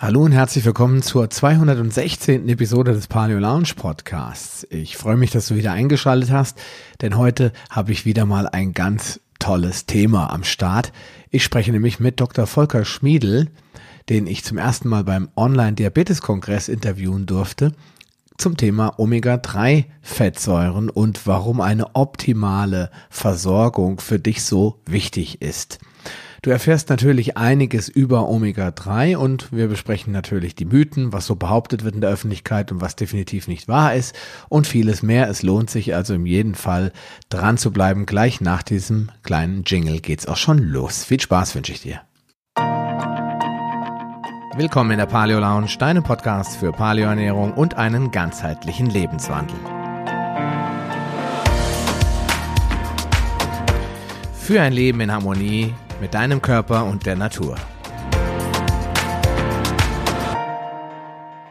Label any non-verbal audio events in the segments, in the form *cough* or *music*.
Hallo und herzlich willkommen zur 216. Episode des Paleo Lounge Podcasts. Ich freue mich, dass du wieder eingeschaltet hast, denn heute habe ich wieder mal ein ganz tolles Thema am Start. Ich spreche nämlich mit Dr. Volker Schmiedel, den ich zum ersten Mal beim Online-Diabetes-Kongress interviewen durfte, zum Thema Omega-3-Fettsäuren und warum eine optimale Versorgung für dich so wichtig ist. Du erfährst natürlich einiges über Omega-3 und wir besprechen natürlich die Mythen, was so behauptet wird in der Öffentlichkeit und was definitiv nicht wahr ist und vieles mehr. Es lohnt sich also in jedem Fall dran zu bleiben. Gleich nach diesem kleinen Jingle geht's auch schon los. Viel Spaß wünsche ich dir. Willkommen in der Paleo Lounge, deinem Podcast für Paleoernährung und einen ganzheitlichen Lebenswandel. Für ein Leben in Harmonie mit deinem Körper und der Natur.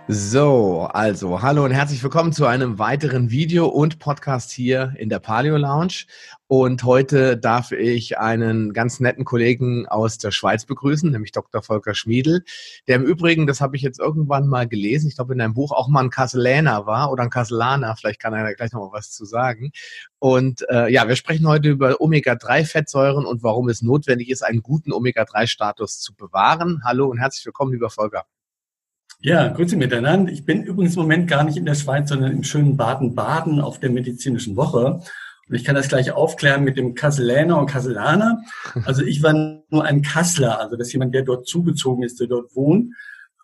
So, also hallo und herzlich willkommen zu einem weiteren Video und Podcast hier in der Paleo Lounge. Und heute darf ich einen ganz netten Kollegen aus der Schweiz begrüßen, nämlich Dr. Volker Schmiedel, der im Übrigen, das habe ich jetzt irgendwann mal gelesen, ich glaube in einem Buch auch mal ein Kasseläner war oder ein Kasselaner, vielleicht kann er gleich noch mal was zu sagen. Und äh, ja, wir sprechen heute über Omega-3-Fettsäuren und warum es notwendig ist, einen guten Omega-3-Status zu bewahren. Hallo und herzlich willkommen, lieber Volker. Ja, grüße miteinander. Ich bin übrigens im Moment gar nicht in der Schweiz, sondern im schönen Baden-Baden auf der medizinischen Woche. Ich kann das gleich aufklären mit dem Kasseläner und Kasselaner. Also ich war nur ein Kassler, also das ist jemand, der dort zugezogen ist, der dort wohnt.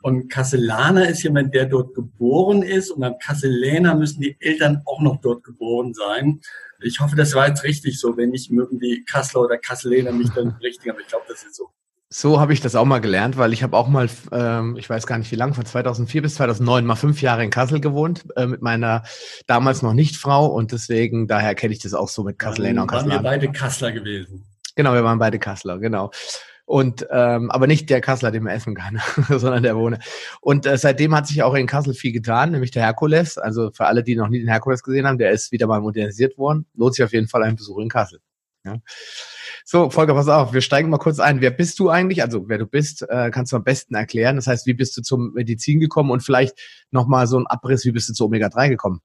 Und Kasselaner ist jemand, der dort geboren ist. Und beim Kasseläner müssen die Eltern auch noch dort geboren sein. Ich hoffe, das war jetzt richtig so. Wenn nicht, mögen die Kassler oder Kasseläner mich dann richtig. Aber ich glaube, das ist so. So habe ich das auch mal gelernt, weil ich habe auch mal, ähm, ich weiß gar nicht wie lange, von 2004 bis 2009 mal fünf Jahre in Kassel gewohnt äh, mit meiner damals noch nicht Frau und deswegen daher kenne ich das auch so mit Kasseläner und Kassler. Waren wir beide Kassler gewesen? Genau, wir waren beide Kassler, genau. Und ähm, aber nicht der Kassler, den man essen kann, *laughs* sondern der Wohne. Und äh, seitdem hat sich auch in Kassel viel getan, nämlich der Herkules. Also für alle, die noch nie den Herkules gesehen haben, der ist wieder mal modernisiert worden. Lohnt sich auf jeden Fall ein Besuch in Kassel. Ja. So, Volker, pass auf, wir steigen mal kurz ein. Wer bist du eigentlich? Also, wer du bist, äh, kannst du am besten erklären. Das heißt, wie bist du zum Medizin gekommen und vielleicht nochmal so ein Abriss, wie bist du zu Omega-3 gekommen?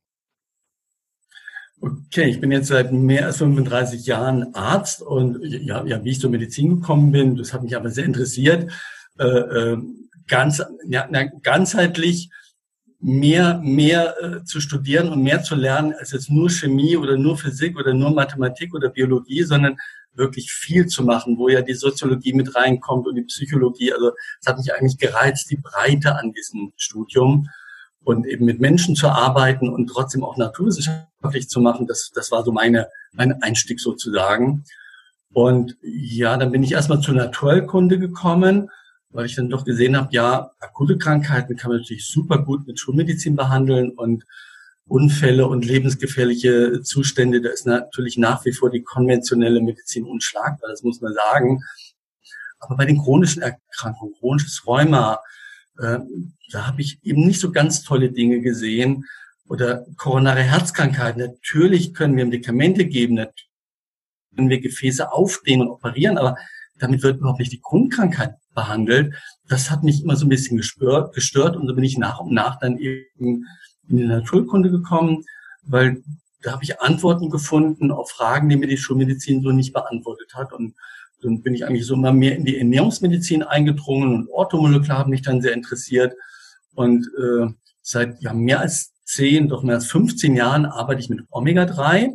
Okay, ich bin jetzt seit mehr als 35 Jahren Arzt und ja, ja wie ich zur Medizin gekommen bin, das hat mich aber sehr interessiert. Äh, äh, ganz, ja, ganzheitlich mehr, mehr äh, zu studieren und mehr zu lernen als jetzt nur Chemie oder nur Physik oder nur Mathematik oder Biologie, sondern wirklich viel zu machen, wo ja die Soziologie mit reinkommt und die Psychologie. Also es hat mich eigentlich gereizt, die Breite an diesem Studium und eben mit Menschen zu arbeiten und trotzdem auch naturwissenschaftlich zu machen. Das, das war so meine, mein Einstieg sozusagen. Und ja, dann bin ich erstmal zur Naturkunde gekommen, weil ich dann doch gesehen habe, ja, akute Krankheiten kann man natürlich super gut mit Schulmedizin behandeln und Unfälle und lebensgefährliche Zustände, da ist natürlich nach wie vor die konventionelle Medizin unschlagbar, das muss man sagen. Aber bei den chronischen Erkrankungen, chronisches Rheuma, äh, da habe ich eben nicht so ganz tolle Dinge gesehen. Oder koronare Herzkrankheiten, natürlich können wir Medikamente geben, natürlich können wir Gefäße aufdehnen und operieren, aber damit wird überhaupt nicht die Grundkrankheit behandelt. Das hat mich immer so ein bisschen gestört, gestört und so bin ich nach und nach dann eben in die Naturkunde gekommen, weil da habe ich Antworten gefunden auf Fragen, die mir die Schulmedizin so nicht beantwortet hat. Und dann bin ich eigentlich so immer mehr in die Ernährungsmedizin eingedrungen und Orthomolekular hat mich dann sehr interessiert. Und äh, seit ja, mehr als zehn, doch mehr als 15 Jahren arbeite ich mit Omega-3, äh,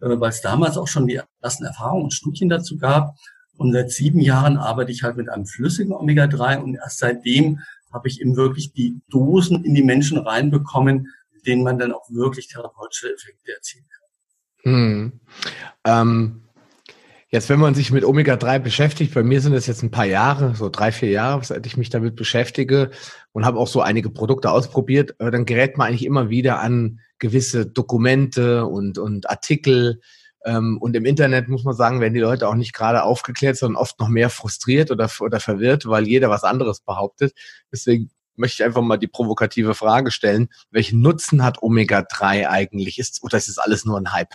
weil es damals auch schon die ersten Erfahrungen und Studien dazu gab. Und seit sieben Jahren arbeite ich halt mit einem flüssigen Omega-3 und erst seitdem habe ich eben wirklich die Dosen in die Menschen reinbekommen, mit denen man dann auch wirklich therapeutische Effekte erzielen kann. Hm. Ähm, jetzt, wenn man sich mit Omega-3 beschäftigt, bei mir sind es jetzt ein paar Jahre, so drei, vier Jahre, seit ich mich damit beschäftige und habe auch so einige Produkte ausprobiert, dann gerät man eigentlich immer wieder an gewisse Dokumente und, und Artikel, und im Internet muss man sagen, werden die Leute auch nicht gerade aufgeklärt, sondern oft noch mehr frustriert oder, oder verwirrt, weil jeder was anderes behauptet. Deswegen möchte ich einfach mal die provokative Frage stellen, welchen Nutzen hat Omega-3 eigentlich? Ist, oder ist es alles nur ein Hype?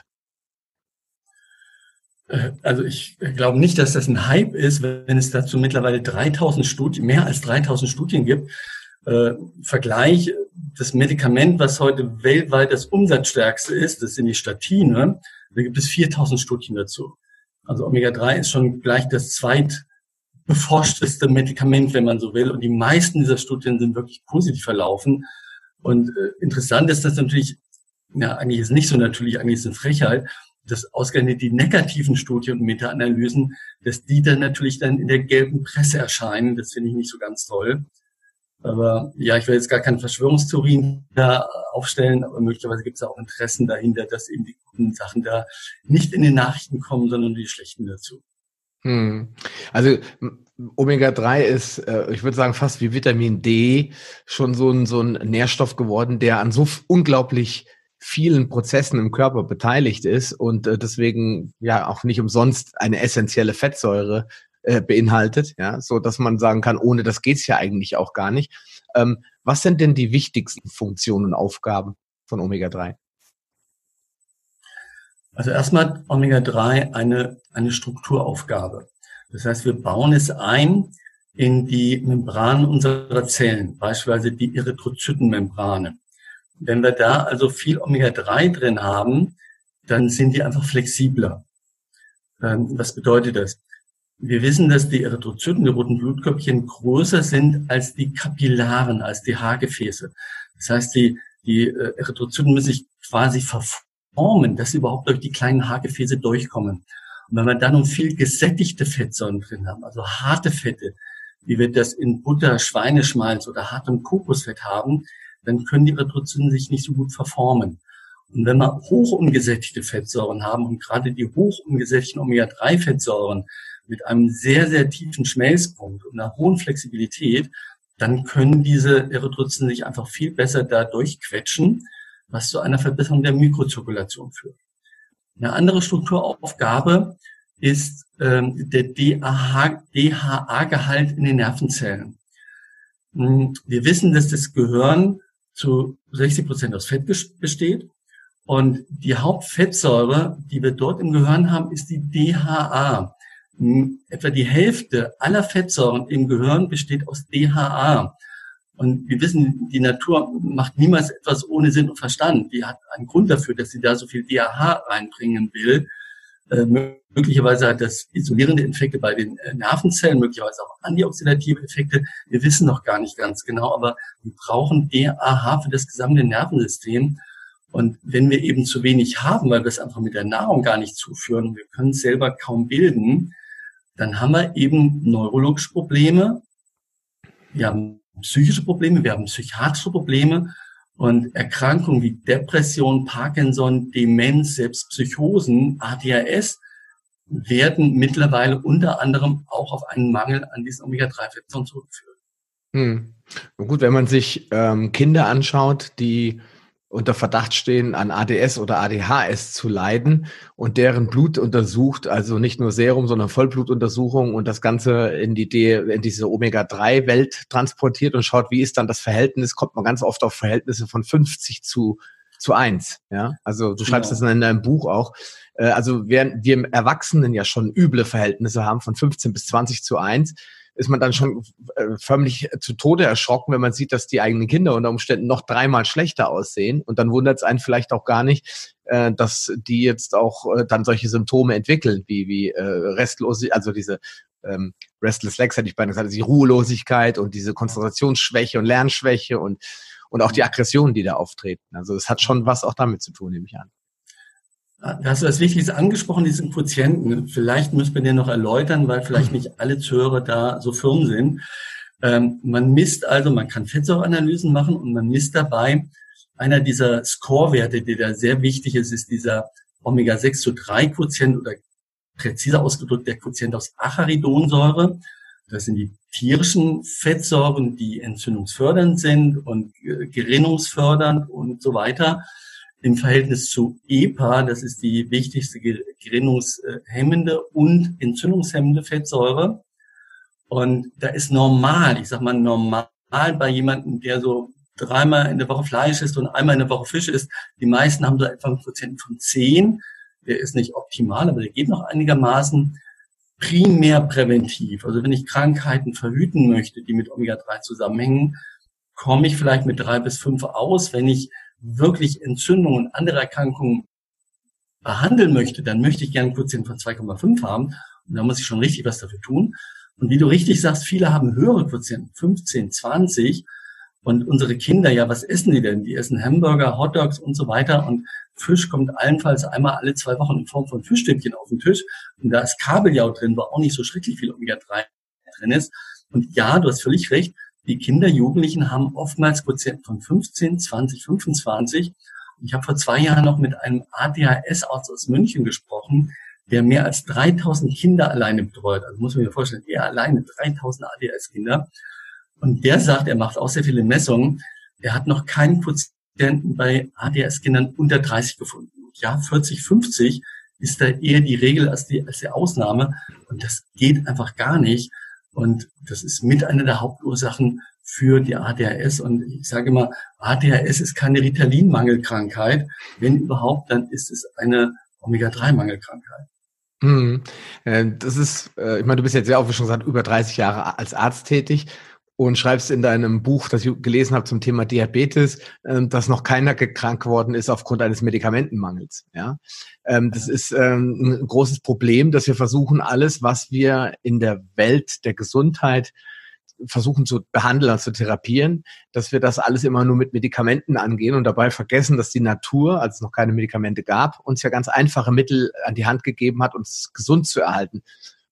Also ich glaube nicht, dass das ein Hype ist, wenn es dazu mittlerweile 3000 Studien, mehr als 3000 Studien gibt. Äh, Vergleich, das Medikament, was heute weltweit das umsatzstärkste ist, das sind die Statine, da gibt es 4000 Studien dazu. Also Omega-3 ist schon gleich das zweitbeforschteste Medikament, wenn man so will. Und die meisten dieser Studien sind wirklich positiv verlaufen. Und äh, interessant ist, dass natürlich, ja, eigentlich ist nicht so natürlich, eigentlich ist es eine Frechheit, dass ausgerechnet die negativen Studien und Meta-Analysen, dass die dann natürlich dann in der gelben Presse erscheinen. Das finde ich nicht so ganz toll. Aber ja, ich will jetzt gar keine Verschwörungstheorien da aufstellen, aber möglicherweise gibt es auch Interessen dahinter, dass eben die guten Sachen da nicht in den Nachrichten kommen, sondern die schlechten dazu. Hm. Also Omega-3 ist, äh, ich würde sagen, fast wie Vitamin D schon so ein, so ein Nährstoff geworden, der an so unglaublich vielen Prozessen im Körper beteiligt ist und äh, deswegen ja auch nicht umsonst eine essentielle Fettsäure äh, beinhaltet, ja, so dass man sagen kann, ohne das geht's ja eigentlich auch gar nicht. Ähm, was sind denn die wichtigsten Funktionen und Aufgaben von Omega-3? Also erstmal Omega-3 eine, eine Strukturaufgabe. Das heißt, wir bauen es ein in die Membran unserer Zellen, beispielsweise die Erythrozytenmembrane. Wenn wir da also viel Omega-3 drin haben, dann sind die einfach flexibler. Ähm, was bedeutet das? Wir wissen, dass die Erythrozyten, die roten Blutköpfchen, größer sind als die Kapillaren, als die Haargefäße. Das heißt, die, die äh, Erythrozyten müssen sich quasi verformen, dass sie überhaupt durch die kleinen Haargefäße durchkommen. Und wenn wir dann noch viel gesättigte Fettsäuren drin haben, also harte Fette, wie wir das in Butter, Schweineschmalz oder hartem Kokosfett haben, dann können die Erythrozyten sich nicht so gut verformen. Und wenn wir hoch umgesättigte Fettsäuren haben und gerade die hoch umgesättigten Omega-3-Fettsäuren mit einem sehr, sehr tiefen Schmelzpunkt und einer hohen Flexibilität, dann können diese Erythrozyten sich einfach viel besser da durchquetschen, was zu einer Verbesserung der Mikrozirkulation führt. Eine andere Strukturaufgabe ist ähm, der DHA-Gehalt in den Nervenzellen. Hm, wir wissen, dass das Gehirn zu 60 Prozent aus Fett besteht. Und die Hauptfettsäure, die wir dort im Gehirn haben, ist die DHA. Etwa die Hälfte aller Fettsäuren im Gehirn besteht aus DHA. Und wir wissen, die Natur macht niemals etwas ohne Sinn und Verstand. Die hat einen Grund dafür, dass sie da so viel DHA reinbringen will. Äh, möglicherweise hat das isolierende Effekte bei den äh, Nervenzellen, möglicherweise auch antioxidative Effekte. Wir wissen noch gar nicht ganz genau, aber wir brauchen DHA für das gesamte Nervensystem. Und wenn wir eben zu wenig haben, weil wir es einfach mit der Nahrung gar nicht zuführen wir können es selber kaum bilden, dann haben wir eben neurologische Probleme, wir haben psychische Probleme, wir haben psychiatrische Probleme und Erkrankungen wie Depression, Parkinson, Demenz, selbst Psychosen, ADHS werden mittlerweile unter anderem auch auf einen Mangel an diesen Omega-3-Fettsäuren zurückführen. Hm. Gut, wenn man sich ähm, Kinder anschaut, die unter Verdacht stehen, an ADS oder ADHS zu leiden und deren Blut untersucht, also nicht nur Serum, sondern Vollblutuntersuchung und das Ganze in die D, in diese Omega-3-Welt transportiert und schaut, wie ist dann das Verhältnis, kommt man ganz oft auf Verhältnisse von 50 zu zu eins. Ja, also du schreibst genau. das in deinem Buch auch. Äh, also während wir im Erwachsenen ja schon üble Verhältnisse haben von 15 bis 20 zu eins, ist man dann schon äh, förmlich zu Tode erschrocken, wenn man sieht, dass die eigenen Kinder unter Umständen noch dreimal schlechter aussehen. Und dann wundert es einen vielleicht auch gar nicht, äh, dass die jetzt auch äh, dann solche Symptome entwickeln, wie, wie äh, Restlosigkeit, also diese ähm, Restless Legs hätte ich beinahe gesagt, also die Ruhelosigkeit und diese Konzentrationsschwäche und Lernschwäche und, und auch die Aggressionen, die da auftreten. Also es hat schon was auch damit zu tun, nehme ich an. Da hast du das Wichtigste angesprochen, diesen Quotienten. Vielleicht müssen wir den noch erläutern, weil vielleicht nicht alle Zuhörer da so firm sind. Ähm, man misst also, man kann Fettsäureanalysen machen und man misst dabei einer dieser Score-Werte, der da sehr wichtig ist, ist dieser Omega-6 zu 3 Quotient oder präziser ausgedrückt der Quotient aus Acharidonsäure. Das sind die tierischen Fettsäuren, die entzündungsfördernd sind und äh, gerinnungsfördernd und so weiter im Verhältnis zu EPA, das ist die wichtigste gerinnungshemmende und entzündungshemmende Fettsäure. Und da ist normal, ich sag mal normal bei jemandem, der so dreimal in der Woche Fleisch isst und einmal in der Woche Fisch isst. Die meisten haben so etwa einen Prozent von zehn. der ist nicht optimal, aber der geht noch einigermaßen primär präventiv. Also wenn ich Krankheiten verhüten möchte, die mit Omega-3 zusammenhängen, komme ich vielleicht mit drei bis fünf aus. Wenn ich wirklich Entzündungen und andere Erkrankungen behandeln möchte, dann möchte ich gerne Quotient von 2,5 haben. Und da muss ich schon richtig was dafür tun. Und wie du richtig sagst, viele haben höhere Quotienten, 15, 20. Und unsere Kinder, ja, was essen die denn? Die essen Hamburger, Hotdogs und so weiter. Und Fisch kommt allenfalls einmal alle zwei Wochen in Form von Fischstäbchen auf den Tisch. Und da ist Kabeljau drin, wo auch nicht so schrecklich viel Omega-3 drin ist. Und ja, du hast völlig recht. Die Kinder, Jugendlichen haben oftmals Quotienten von 15, 20, 25. Und ich habe vor zwei Jahren noch mit einem ADHS-Arzt aus München gesprochen, der mehr als 3000 Kinder alleine betreut. Also muss man sich vorstellen, er alleine 3000 ADHS-Kinder. Und der sagt, er macht auch sehr viele Messungen. Er hat noch keinen Quotienten bei ADHS-Kindern unter 30 gefunden. Ja, 40, 50 ist da eher die Regel als die, als die Ausnahme. Und das geht einfach gar nicht. Und das ist mit einer der Hauptursachen für die ADHS. Und ich sage immer, ADHS ist keine Ritalin-Mangelkrankheit. Wenn überhaupt, dann ist es eine Omega-3-Mangelkrankheit. Hm. Das ist, äh, ich meine, du bist jetzt ja auch, wie gesagt, über 30 Jahre als Arzt tätig und schreibst in deinem Buch, das ich gelesen habe zum Thema Diabetes, ähm, dass noch keiner krank geworden ist aufgrund eines Medikamentenmangels. Ja, ähm, das ist ähm, ein großes Problem, dass wir versuchen, alles, was wir in der Welt der Gesundheit versuchen zu behandeln und zu therapieren, dass wir das alles immer nur mit Medikamenten angehen und dabei vergessen, dass die Natur, als es noch keine Medikamente gab, uns ja ganz einfache Mittel an die Hand gegeben hat, uns gesund zu erhalten.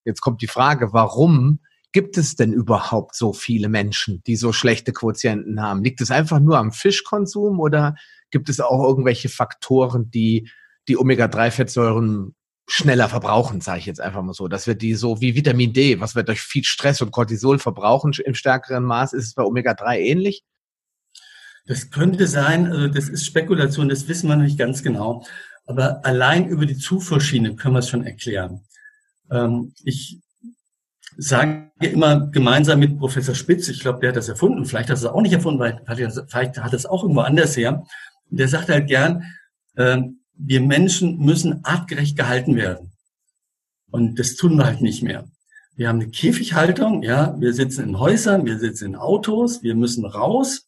Jetzt kommt die Frage, warum gibt es denn überhaupt so viele Menschen, die so schlechte Quotienten haben? Liegt es einfach nur am Fischkonsum oder gibt es auch irgendwelche Faktoren, die die Omega-3-Fettsäuren schneller verbrauchen, sage ich jetzt einfach mal so, dass wir die so wie Vitamin D, was wir durch viel Stress und Cortisol verbrauchen im stärkeren Maß, ist es bei Omega-3 ähnlich? Das könnte sein, also das ist Spekulation, das wissen wir nicht ganz genau. Aber allein über die Zufuhrschiene können wir es schon erklären. Ähm, ich sage immer gemeinsam mit Professor Spitz, ich glaube, der hat das erfunden, vielleicht hat er es auch nicht erfunden, weil vielleicht hat er es auch irgendwo anders her. Der sagt halt gern, äh, wir Menschen müssen artgerecht gehalten werden. Und das tun wir halt nicht mehr. Wir haben eine Käfighaltung, ja, wir sitzen in Häusern, wir sitzen in Autos, wir müssen raus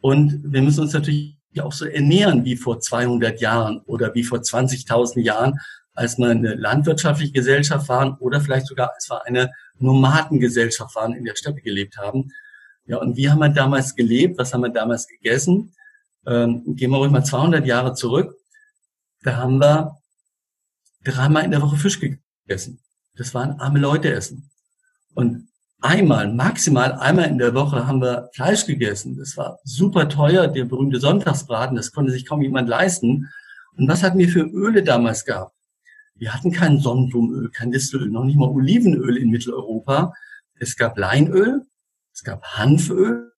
und wir müssen uns natürlich auch so ernähren wie vor 200 Jahren oder wie vor 20.000 Jahren, als wir eine landwirtschaftliche Gesellschaft waren oder vielleicht sogar als wir eine Nomadengesellschaft waren, in der Steppe gelebt haben. Ja, und wie haben wir damals gelebt? Was haben wir damals gegessen? Ähm, gehen wir ruhig mal 200 Jahre zurück. Da haben wir dreimal in der Woche Fisch gegessen. Das waren arme Leute essen. Und einmal, maximal einmal in der Woche haben wir Fleisch gegessen. Das war super teuer, der berühmte Sonntagsbraten, das konnte sich kaum jemand leisten. Und was hatten wir für Öle damals gehabt? Wir hatten kein Sonnenblumenöl, kein Distelöl, noch nicht mal Olivenöl in Mitteleuropa. Es gab Leinöl, es gab Hanföl,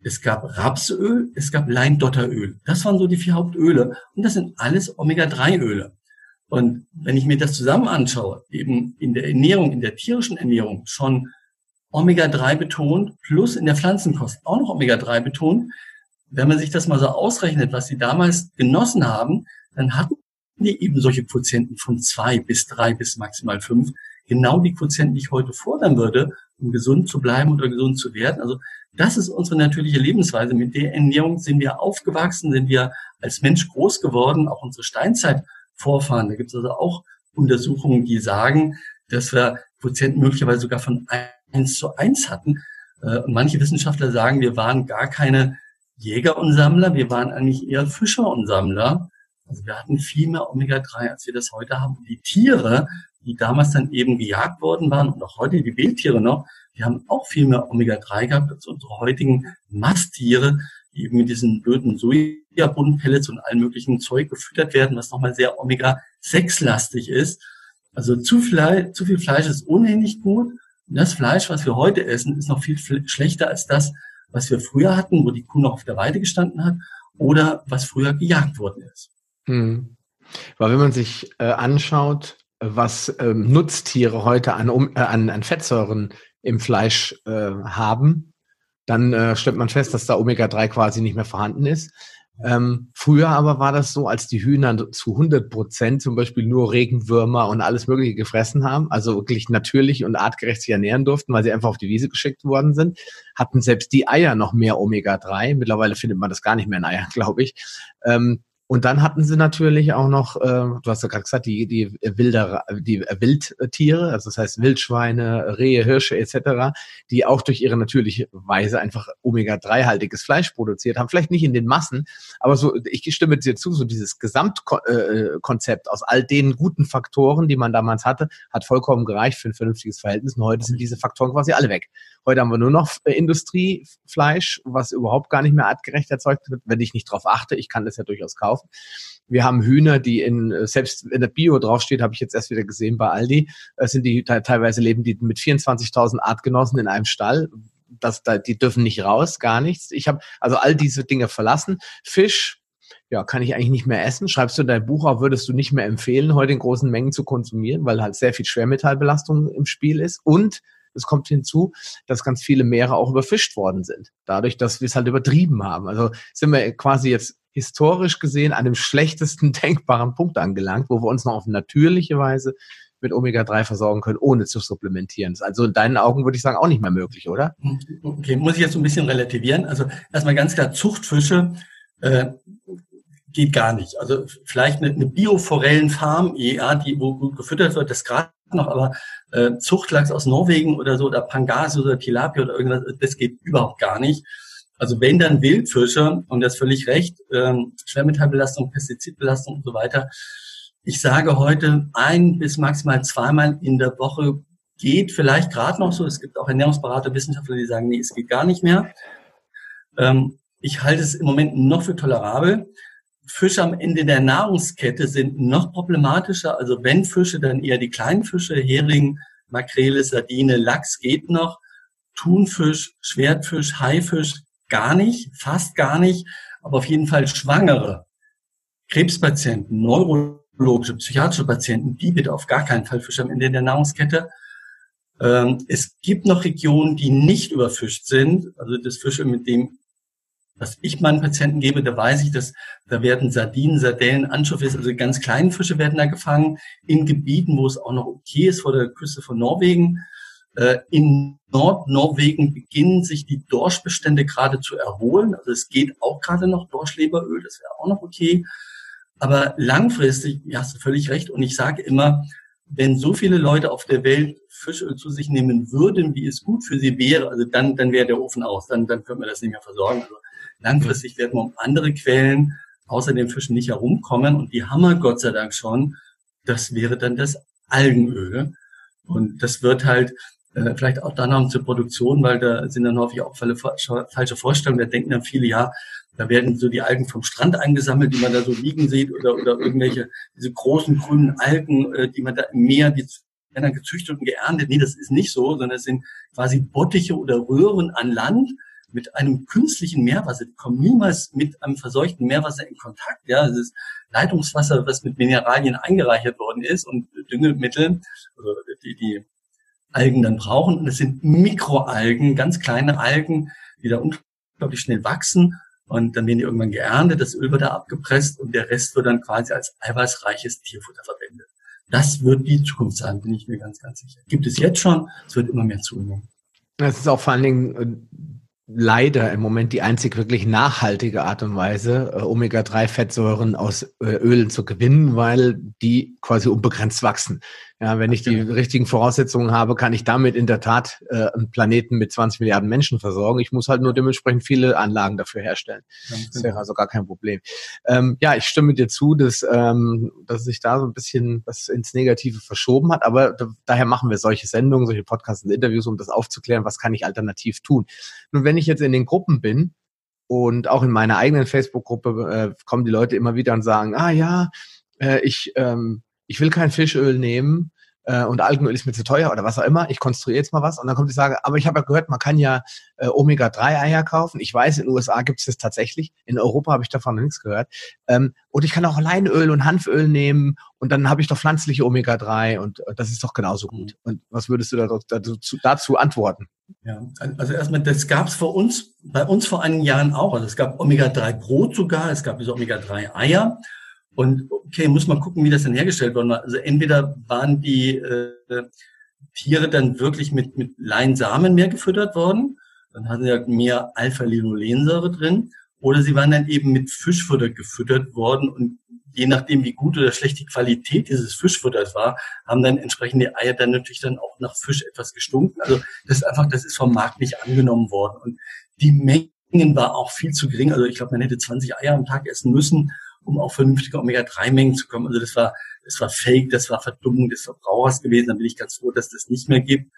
es gab Rapsöl, es gab Leindotteröl. Das waren so die vier Hauptöle. Und das sind alles Omega-3-Öle. Und wenn ich mir das zusammen anschaue, eben in der Ernährung, in der tierischen Ernährung schon Omega-3 betont, plus in der Pflanzenkost auch noch Omega-3 betont, wenn man sich das mal so ausrechnet, was sie damals genossen haben, dann hatten die eben solche Quotienten von zwei bis drei bis maximal fünf. Genau die Quotienten, die ich heute fordern würde, um gesund zu bleiben oder gesund zu werden. Also das ist unsere natürliche Lebensweise. Mit der Ernährung sind wir aufgewachsen, sind wir als Mensch groß geworden, auch unsere Steinzeitvorfahren. Da gibt es also auch Untersuchungen, die sagen, dass wir Quotienten möglicherweise sogar von eins zu eins hatten. Äh, und manche Wissenschaftler sagen, wir waren gar keine Jäger und Sammler, wir waren eigentlich eher Fischer und Sammler. Also wir hatten viel mehr Omega-3, als wir das heute haben. Und die Tiere, die damals dann eben gejagt worden waren und auch heute die Wildtiere noch, die haben auch viel mehr Omega-3 gehabt als unsere heutigen Masttiere, die eben mit diesen blöden Sojabohnenpellets und allen möglichen Zeug gefüttert werden, was nochmal sehr Omega-6-lastig ist. Also zu, Fleisch, zu viel Fleisch ist ohnehin nicht gut. Und das Fleisch, was wir heute essen, ist noch viel schlechter als das, was wir früher hatten, wo die Kuh noch auf der Weide gestanden hat oder was früher gejagt worden ist. Hm. Weil wenn man sich äh, anschaut, was ähm, Nutztiere heute an, um, äh, an, an Fettsäuren im Fleisch äh, haben, dann äh, stellt man fest, dass da Omega-3 quasi nicht mehr vorhanden ist. Ähm, früher aber war das so, als die Hühner zu 100 Prozent zum Beispiel nur Regenwürmer und alles Mögliche gefressen haben, also wirklich natürlich und artgerecht sich ernähren durften, weil sie einfach auf die Wiese geschickt worden sind, hatten selbst die Eier noch mehr Omega-3. Mittlerweile findet man das gar nicht mehr in Eiern, *laughs* glaube ich. Ähm, und dann hatten sie natürlich auch noch, äh, du hast ja gerade gesagt, die, die wilder, die Wildtiere, also das heißt Wildschweine, Rehe, Hirsche etc., die auch durch ihre natürliche Weise einfach Omega-3-haltiges Fleisch produziert haben. Vielleicht nicht in den Massen, aber so, ich stimme dir zu, so dieses Gesamtkonzept äh, aus all den guten Faktoren, die man damals hatte, hat vollkommen gereicht für ein vernünftiges Verhältnis. Und heute sind diese Faktoren quasi alle weg. Heute haben wir nur noch äh, Industriefleisch, was überhaupt gar nicht mehr artgerecht erzeugt wird, wenn ich nicht drauf achte. Ich kann das ja durchaus kaufen. Wir haben Hühner, die in, äh, selbst in der Bio draufsteht, habe ich jetzt erst wieder gesehen bei Aldi, äh, sind die teilweise leben die mit 24.000 Artgenossen in einem Stall. Das, da, die dürfen nicht raus, gar nichts. Ich habe also all diese Dinge verlassen. Fisch, ja, kann ich eigentlich nicht mehr essen. Schreibst du in dein Buch auch, würdest du nicht mehr empfehlen, heute in großen Mengen zu konsumieren, weil halt sehr viel Schwermetallbelastung im Spiel ist. Und es kommt hinzu, dass ganz viele Meere auch überfischt worden sind. Dadurch, dass wir es halt übertrieben haben. Also sind wir quasi jetzt historisch gesehen an dem schlechtesten *laughs* denkbaren Punkt angelangt, wo wir uns noch auf natürliche Weise mit Omega-3 versorgen können, ohne zu supplementieren. Also in deinen Augen würde ich sagen, auch nicht mehr möglich, oder? Okay, muss ich jetzt ein bisschen relativieren. Also erstmal ganz klar, Zuchtfische äh, geht gar nicht. Also vielleicht eine, eine Bioforellenfarm, ja, die wo gut gefüttert wird, das gerade noch, aber äh, Zuchtlachs aus Norwegen oder so, oder Pangase oder Tilapia oder irgendwas, das geht überhaupt gar nicht. Also wenn dann Wildfische, und das völlig recht, ähm, Schwermetallbelastung, Pestizidbelastung und so weiter. Ich sage heute ein bis maximal zweimal in der Woche geht vielleicht gerade noch so. Es gibt auch Ernährungsberater, Wissenschaftler, die sagen, nee, es geht gar nicht mehr. Ähm, ich halte es im Moment noch für tolerabel. Fische am Ende der Nahrungskette sind noch problematischer. Also wenn Fische, dann eher die kleinen Fische, Hering, Makrele, Sardine, Lachs geht noch. Thunfisch, Schwertfisch, Haifisch gar nicht, fast gar nicht, aber auf jeden Fall Schwangere, Krebspatienten, neurologische, psychiatrische Patienten, die bitte auf gar keinen Fall Fische am Ende der Nahrungskette. Ähm, es gibt noch Regionen, die nicht überfischt sind, also das Fische, mit dem was ich meinen Patienten gebe, da weiß ich, dass da werden Sardinen, Sardellen, Anchovies, also ganz kleine Fische werden da gefangen in Gebieten, wo es auch noch okay ist vor der Küste von Norwegen. Äh, in Nordnorwegen beginnen sich die Dorschbestände gerade zu erholen. Also es geht auch gerade noch Dorschleberöl, das wäre auch noch okay. Aber langfristig, ja, hast du völlig recht. Und ich sage immer, wenn so viele Leute auf der Welt Fischöl zu sich nehmen würden, wie es gut für sie wäre, also dann, dann wäre der Ofen aus, dann, dann könnte man das nicht mehr versorgen. Also Langfristig werden wir um andere Quellen außer den Fischen nicht herumkommen und die haben wir Gott sei Dank schon. Das wäre dann das Algenöl. Und das wird halt äh, vielleicht auch dann noch zur Produktion, weil da sind dann häufig auch falsche Vorstellungen. Da denken dann viele, ja, da werden so die Algen vom Strand eingesammelt, die man da so liegen sieht, oder, oder irgendwelche, diese großen grünen Algen, äh, die man da im Meer, die werden dann gezüchtet und geerntet. Nee, das ist nicht so, sondern es sind quasi Bottiche oder Röhren an Land, mit einem künstlichen Meerwasser, die kommen niemals mit einem verseuchten Meerwasser in Kontakt. Ja, es ist Leitungswasser, was mit Mineralien eingereichert worden ist und Düngemittel, also die die Algen dann brauchen. Und es sind Mikroalgen, ganz kleine Algen, die da unglaublich schnell wachsen. Und dann werden die irgendwann geerntet, das Öl wird da abgepresst und der Rest wird dann quasi als eiweißreiches Tierfutter verwendet. Das wird die Zukunft sein, bin ich mir ganz, ganz sicher. Gibt es jetzt schon, es wird immer mehr zunehmen. Es ist auch vor allen Dingen äh, leider im Moment die einzig wirklich nachhaltige Art und Weise, äh, Omega-3-Fettsäuren aus äh, Ölen zu gewinnen, weil die quasi unbegrenzt wachsen. Ja, wenn ich die richtigen Voraussetzungen habe, kann ich damit in der Tat äh, einen Planeten mit 20 Milliarden Menschen versorgen. Ich muss halt nur dementsprechend viele Anlagen dafür herstellen. Das wäre also gar kein Problem. Ähm, ja, ich stimme dir zu, dass, ähm, dass sich da so ein bisschen was ins Negative verschoben hat. Aber da, daher machen wir solche Sendungen, solche Podcasts und Interviews, um das aufzuklären, was kann ich alternativ tun. Nun, wenn ich jetzt in den Gruppen bin, und auch in meiner eigenen Facebook-Gruppe äh, kommen die Leute immer wieder und sagen, ah ja, äh, ich ähm, ich will kein Fischöl nehmen, äh, und Algenöl ist mir zu teuer oder was auch immer. Ich konstruiere jetzt mal was und dann kommt die Sage, aber ich habe ja gehört, man kann ja äh, Omega-3-Eier kaufen. Ich weiß, in den USA gibt es das tatsächlich. In Europa habe ich davon noch nichts gehört. Ähm, und ich kann auch Leinöl und Hanföl nehmen und dann habe ich doch pflanzliche Omega-3 und äh, das ist doch genauso gut. Und was würdest du dazu, dazu antworten? Ja, also erstmal, das gab es für uns, bei uns vor einigen Jahren auch. Also es gab Omega-3-Brot sogar, es gab diese Omega-3-Eier. Und okay, muss man gucken, wie das dann hergestellt worden war. Also entweder waren die äh, Tiere dann wirklich mit, mit Leinsamen mehr gefüttert worden, dann hatten sie ja mehr Alpha-Linolensäure drin, oder sie waren dann eben mit Fischfutter gefüttert worden und je nachdem, wie gut oder schlecht die Qualität dieses Fischfutters war, haben dann entsprechende Eier dann natürlich dann auch nach Fisch etwas gestunken. Also das ist einfach, das ist vom Markt nicht angenommen worden. Und die Mengen war auch viel zu gering. Also ich glaube, man hätte 20 Eier am Tag essen müssen um auf vernünftige Omega-3-Mengen zu kommen. Also das war, das war Fake, das war Verdummung des Verbrauchers gewesen. Da bin ich ganz froh, dass das nicht mehr gibt.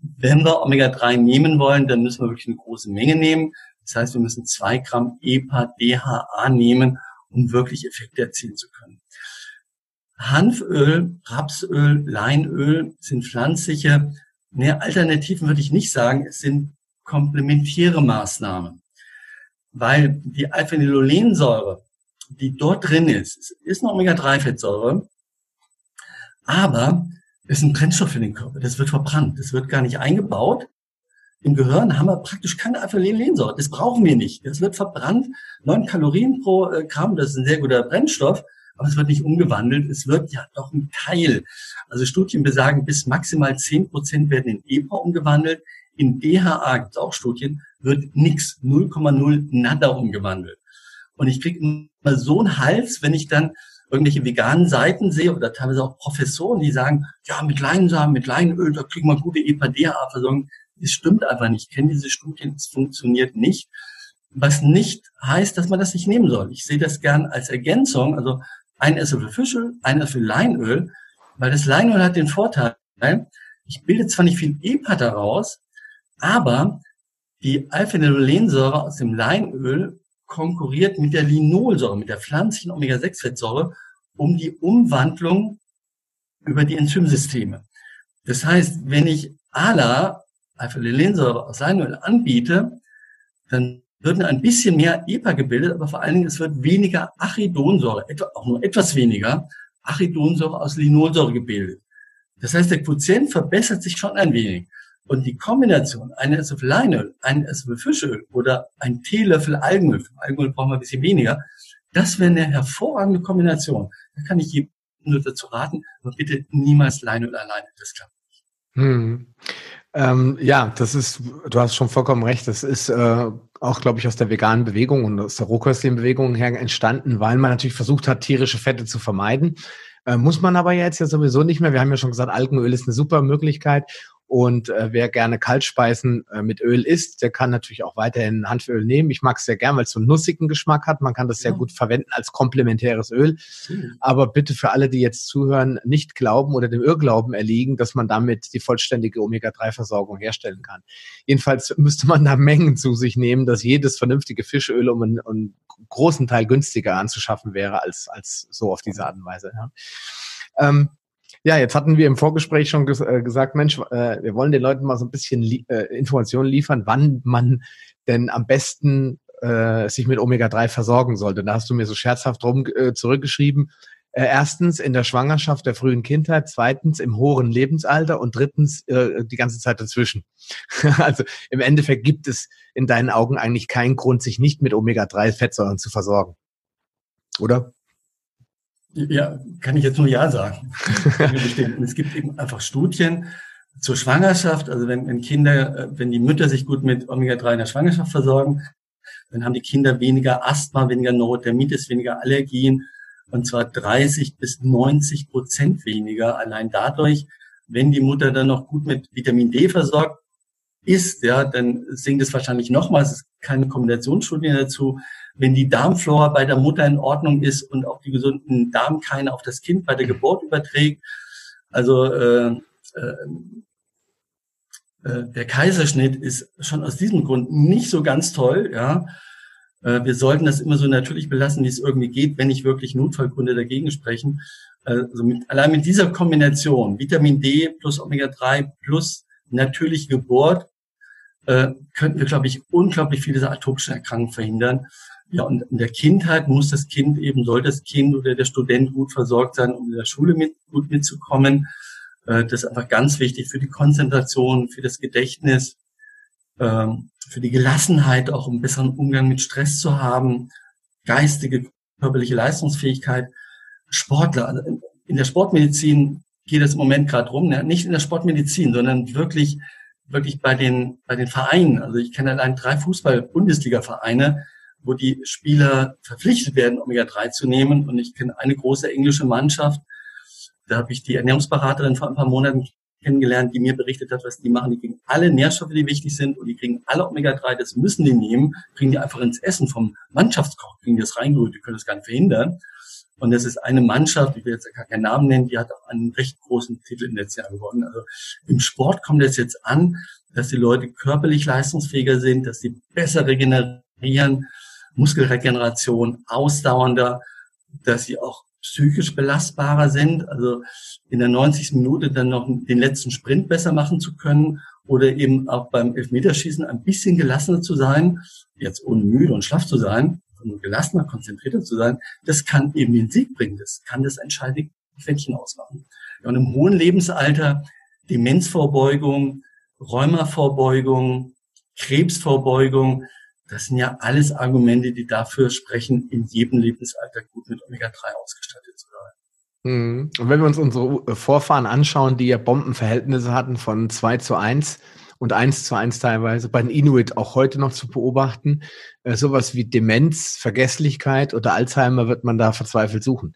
Wenn wir Omega-3 nehmen wollen, dann müssen wir wirklich eine große Menge nehmen. Das heißt, wir müssen zwei Gramm EPA, DHA nehmen, um wirklich Effekte erzielen zu können. Hanföl, Rapsöl, Leinöl sind pflanzliche, ne, Alternativen würde ich nicht sagen, es sind komplementäre Maßnahmen. Weil die Alphenylolensäure, die dort drin ist, ist eine Omega-3-Fettsäure, aber ist ein Brennstoff für den Körper. Das wird verbrannt. Das wird gar nicht eingebaut. Im Gehirn haben wir praktisch keine Alpha-Lensäure. Das brauchen wir nicht. Das wird verbrannt. Neun Kalorien pro äh, Gramm, das ist ein sehr guter Brennstoff, aber es wird nicht umgewandelt. Es wird ja doch ein Teil. Also Studien besagen, bis maximal zehn Prozent werden in EPA umgewandelt. In DHA gibt es auch Studien, wird nix, 0,0 nada umgewandelt. Und ich kriege immer so einen Hals, wenn ich dann irgendwelche veganen Seiten sehe oder teilweise auch Professoren, die sagen, ja, mit Leinsamen, mit Leinöl, da kriegen wir gute EPA-DHA-Versorgung. Das stimmt einfach nicht. Ich kenne diese Studien, es funktioniert nicht. Was nicht heißt, dass man das nicht nehmen soll. Ich sehe das gern als Ergänzung, also ein Esslöffel Fischöl, ein Esslöffel Leinöl, weil das Leinöl hat den Vorteil, ich bilde zwar nicht viel EPA daraus, aber die Alpha-Linolensäure aus dem Leinöl konkurriert mit der Linolsäure, mit der pflanzlichen Omega-6-Fettsäure um die Umwandlung über die Enzymsysteme. Das heißt, wenn ich ALA, Alpha-Linolsäure aus Leinöl anbiete, dann wird ein bisschen mehr EPA gebildet, aber vor allen Dingen es wird weniger Achidonsäure, auch nur etwas weniger Achidonsäure aus Linolsäure gebildet. Das heißt, der Quotient verbessert sich schon ein wenig. Und die Kombination, eine Esslöffel Leinöl, ein Esslöffel Fischöl oder ein Teelöffel Algenöl, Algenöl brauchen wir ein bisschen weniger, das wäre eine hervorragende Kombination. Da kann ich jedem nur dazu raten, aber bitte niemals Leinöl alleine, das klappt nicht. Hm. Ähm, ja, das ist, du hast schon vollkommen recht, das ist äh, auch, glaube ich, aus der veganen Bewegung und aus der rohköstlichen Bewegung her entstanden, weil man natürlich versucht hat, tierische Fette zu vermeiden. Äh, muss man aber jetzt ja sowieso nicht mehr. Wir haben ja schon gesagt, Algenöl ist eine super Möglichkeit. Und äh, wer gerne Kaltspeisen äh, mit Öl isst, der kann natürlich auch weiterhin Hanföl nehmen. Ich mag es sehr gern, weil es so einen nussigen Geschmack hat. Man kann das sehr ja. gut verwenden als komplementäres Öl. Mhm. Aber bitte für alle, die jetzt zuhören, nicht glauben oder dem Irrglauben erliegen, dass man damit die vollständige Omega-3-Versorgung herstellen kann. Jedenfalls müsste man da Mengen zu sich nehmen, dass jedes vernünftige Fischöl um einen, um einen großen Teil günstiger anzuschaffen wäre als, als so auf diese Art und Weise. Ja. Ähm, ja, jetzt hatten wir im Vorgespräch schon ges äh, gesagt, Mensch, äh, wir wollen den Leuten mal so ein bisschen li äh, Informationen liefern, wann man denn am besten äh, sich mit Omega-3 versorgen sollte. Da hast du mir so scherzhaft drum äh, zurückgeschrieben. Äh, erstens in der Schwangerschaft der frühen Kindheit, zweitens im hohen Lebensalter und drittens die ganze Zeit dazwischen. *laughs* also im Endeffekt gibt es in deinen Augen eigentlich keinen Grund, sich nicht mit Omega-3-Fettsäuren zu versorgen. Oder? Ja, kann ich jetzt nur Ja sagen. es gibt eben einfach Studien zur Schwangerschaft, also wenn, wenn Kinder, äh, wenn die Mütter sich gut mit Omega-3 in der Schwangerschaft versorgen, dann haben die Kinder weniger Asthma, weniger Neurodermitis, weniger Allergien. Und zwar 30 bis 90 Prozent weniger allein dadurch, wenn die Mutter dann noch gut mit Vitamin D versorgt ist, ja, dann sinkt es wahrscheinlich nochmal. Es ist keine Kombinationsstudie dazu wenn die Darmflora bei der Mutter in Ordnung ist und auch die gesunden Darmkeime auf das Kind bei der Geburt überträgt. Also äh, äh, äh, der Kaiserschnitt ist schon aus diesem Grund nicht so ganz toll. Ja, äh, wir sollten das immer so natürlich belassen, wie es irgendwie geht, wenn nicht wirklich Notfallgründe dagegen sprechen. Also mit, allein mit dieser Kombination Vitamin D plus Omega-3 plus natürliche Geburt äh, könnten wir, glaube ich, unglaublich viele dieser atopischen Erkrankungen verhindern. Ja, und in der Kindheit muss das Kind eben, soll das Kind oder der Student gut versorgt sein, um in der Schule mit, gut mitzukommen. Äh, das ist einfach ganz wichtig für die Konzentration, für das Gedächtnis, ähm, für die Gelassenheit, auch einen besseren Umgang mit Stress zu haben, geistige, körperliche Leistungsfähigkeit. Sportler, also in der Sportmedizin geht es im Moment gerade rum, ne? nicht in der Sportmedizin, sondern wirklich, wirklich bei den, bei den Vereinen. Also ich kenne allein drei Fußball-Bundesliga-Vereine, wo die Spieler verpflichtet werden, Omega-3 zu nehmen. Und ich kenne eine große englische Mannschaft, da habe ich die Ernährungsberaterin vor ein paar Monaten kennengelernt, die mir berichtet hat, was die machen. Die kriegen alle Nährstoffe, die wichtig sind und die kriegen alle Omega-3, das müssen die nehmen, kriegen die einfach ins Essen vom Mannschaftskoch, kriegen die das reingeholt, die können das gar nicht verhindern. Und das ist eine Mannschaft, ich will jetzt gar keinen Namen nennen, die hat auch einen recht großen Titel im letzten Jahr gewonnen. Also im Sport kommt es jetzt an, dass die Leute körperlich leistungsfähiger sind, dass sie besser regenerieren, Muskelregeneration, ausdauernder, dass sie auch psychisch belastbarer sind, also in der 90. Minute dann noch den letzten Sprint besser machen zu können oder eben auch beim Elfmeterschießen ein bisschen gelassener zu sein, jetzt ohne müde und schlaff zu sein, gelassener, konzentrierter zu sein, das kann eben den Sieg bringen, das kann das entscheidende Quäntchen ausmachen. und im hohen Lebensalter Demenzvorbeugung, Rheumavorbeugung, Krebsvorbeugung, das sind ja alles Argumente, die dafür sprechen, in jedem Lebensalter gut mit Omega-3 ausgestattet zu sein. Mhm. Und wenn wir uns unsere äh, Vorfahren anschauen, die ja Bombenverhältnisse hatten von 2 zu 1 und 1 zu 1 teilweise, bei den Inuit auch heute noch zu beobachten, äh, sowas wie Demenz, Vergesslichkeit oder Alzheimer wird man da verzweifelt suchen.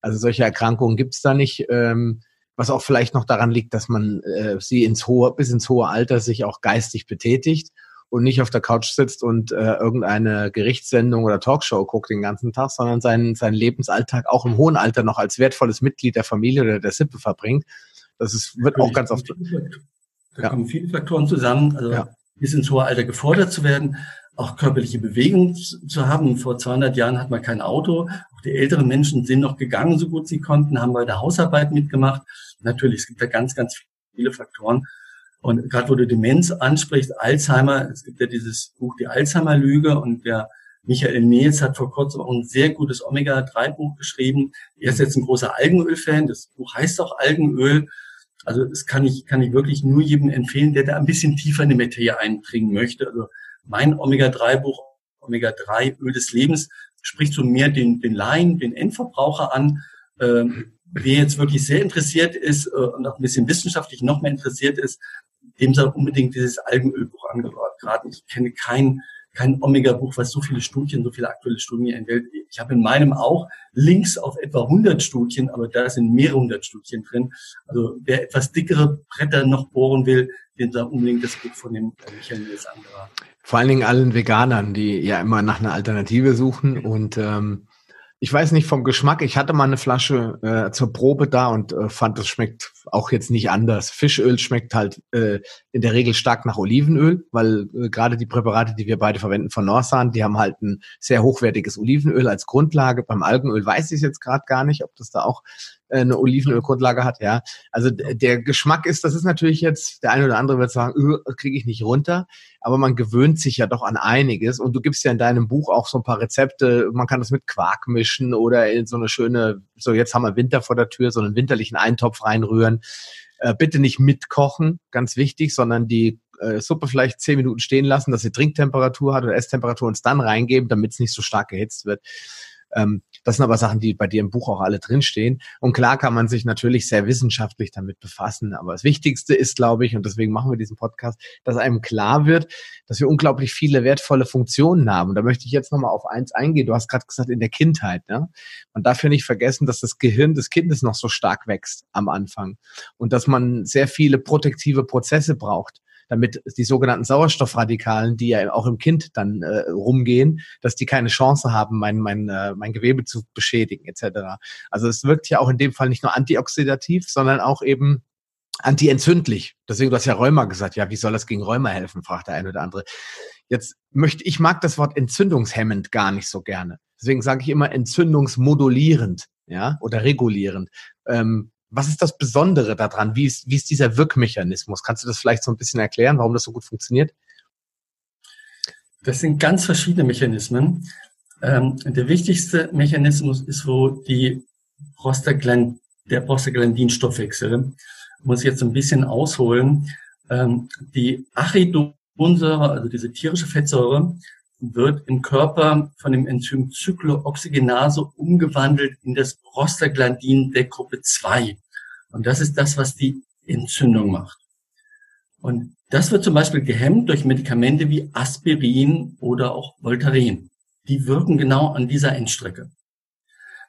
Also solche Erkrankungen gibt es da nicht, ähm, was auch vielleicht noch daran liegt, dass man äh, sie ins hohe, bis ins hohe Alter sich auch geistig betätigt und nicht auf der Couch sitzt und äh, irgendeine Gerichtssendung oder Talkshow guckt den ganzen Tag, sondern seinen, seinen Lebensalltag auch im hohen Alter noch als wertvolles Mitglied der Familie oder der Sippe verbringt. Das ist, wird auch ganz oft. Da ja. kommen viele Faktoren zusammen. Also ja. bis ins hohe Alter gefordert zu werden, auch körperliche Bewegung zu haben. Vor 200 Jahren hat man kein Auto. Auch die älteren Menschen sind noch gegangen, so gut sie konnten, haben bei der Hausarbeit mitgemacht. Natürlich, es gibt da ganz, ganz viele Faktoren. Und gerade wo du Demenz ansprichst, Alzheimer, es gibt ja dieses Buch Die Alzheimer-Lüge und der Michael Nils hat vor kurzem auch ein sehr gutes Omega-3-Buch geschrieben. Er ist jetzt ein großer Algenöl-Fan. Das Buch heißt auch Algenöl. Also das kann ich, kann ich wirklich nur jedem empfehlen, der da ein bisschen tiefer in die Materie eindringen möchte. Also mein Omega-3-Buch, Omega-3 Öl des Lebens, spricht so mehr den, den Laien, den Endverbraucher an. Ähm, wer jetzt wirklich sehr interessiert ist äh, und auch ein bisschen wissenschaftlich noch mehr interessiert ist, dem soll unbedingt dieses Algenölbuch angeraten. Ich kenne kein, kein Omega-Buch, was so viele Studien, so viele aktuelle Studien enthält. Ich habe in meinem auch Links auf etwa 100 Studien, aber da sind mehrere hundert Studien drin. Also wer etwas dickere Bretter noch bohren will, den soll unbedingt das Buch von dem Michael Nils angeraten. Vor allen Dingen allen Veganern, die ja immer nach einer Alternative suchen und ähm, ich weiß nicht vom Geschmack. Ich hatte mal eine Flasche äh, zur Probe da und äh, fand, es schmeckt auch jetzt nicht anders. Fischöl schmeckt halt äh, in der Regel stark nach Olivenöl, weil äh, gerade die Präparate, die wir beide verwenden von Norsan, die haben halt ein sehr hochwertiges Olivenöl als Grundlage. Beim Algenöl weiß ich jetzt gerade gar nicht, ob das da auch eine Olivenölgrundlage hat, ja. Also der Geschmack ist, das ist natürlich jetzt, der eine oder andere wird sagen, öh, kriege ich nicht runter, aber man gewöhnt sich ja doch an einiges und du gibst ja in deinem Buch auch so ein paar Rezepte, man kann das mit Quark mischen oder in so eine schöne, so jetzt haben wir Winter vor der Tür, so einen winterlichen Eintopf reinrühren. Äh, bitte nicht mitkochen, ganz wichtig, sondern die äh, Suppe vielleicht zehn Minuten stehen lassen, dass sie Trinktemperatur hat oder Esstemperatur und es dann reingeben, damit es nicht so stark gehitzt wird. Ähm, das sind aber Sachen, die bei dir im Buch auch alle drinstehen. Und klar kann man sich natürlich sehr wissenschaftlich damit befassen. Aber das Wichtigste ist, glaube ich, und deswegen machen wir diesen Podcast, dass einem klar wird, dass wir unglaublich viele wertvolle Funktionen haben. Und da möchte ich jetzt nochmal auf eins eingehen. Du hast gerade gesagt, in der Kindheit. Ne? Man darf ja nicht vergessen, dass das Gehirn des Kindes noch so stark wächst am Anfang. Und dass man sehr viele protektive Prozesse braucht damit die sogenannten Sauerstoffradikalen, die ja auch im Kind dann äh, rumgehen, dass die keine Chance haben, mein, mein, äh, mein Gewebe zu beschädigen etc. Also es wirkt ja auch in dem Fall nicht nur antioxidativ, sondern auch eben antientzündlich. Deswegen, du hast ja Rheuma gesagt. Ja, wie soll das gegen Rheuma helfen, fragt der eine oder andere. Jetzt möchte, ich mag das Wort entzündungshemmend gar nicht so gerne. Deswegen sage ich immer entzündungsmodulierend, ja, oder regulierend. Ähm, was ist das Besondere daran? Wie ist, wie ist dieser Wirkmechanismus? Kannst du das vielleicht so ein bisschen erklären, warum das so gut funktioniert? Das sind ganz verschiedene Mechanismen. Ähm, der wichtigste Mechanismus ist, wo die Prostagland, der Prostaglandinstoffwechsel, muss ich jetzt ein bisschen ausholen, ähm, die Arachidonsäure, also diese tierische Fettsäure, wird im Körper von dem Enzym Cyclooxygenase umgewandelt in das Prostaglandin der Gruppe 2. Und das ist das, was die Entzündung macht. Und das wird zum Beispiel gehemmt durch Medikamente wie Aspirin oder auch Voltaren. Die wirken genau an dieser Endstrecke.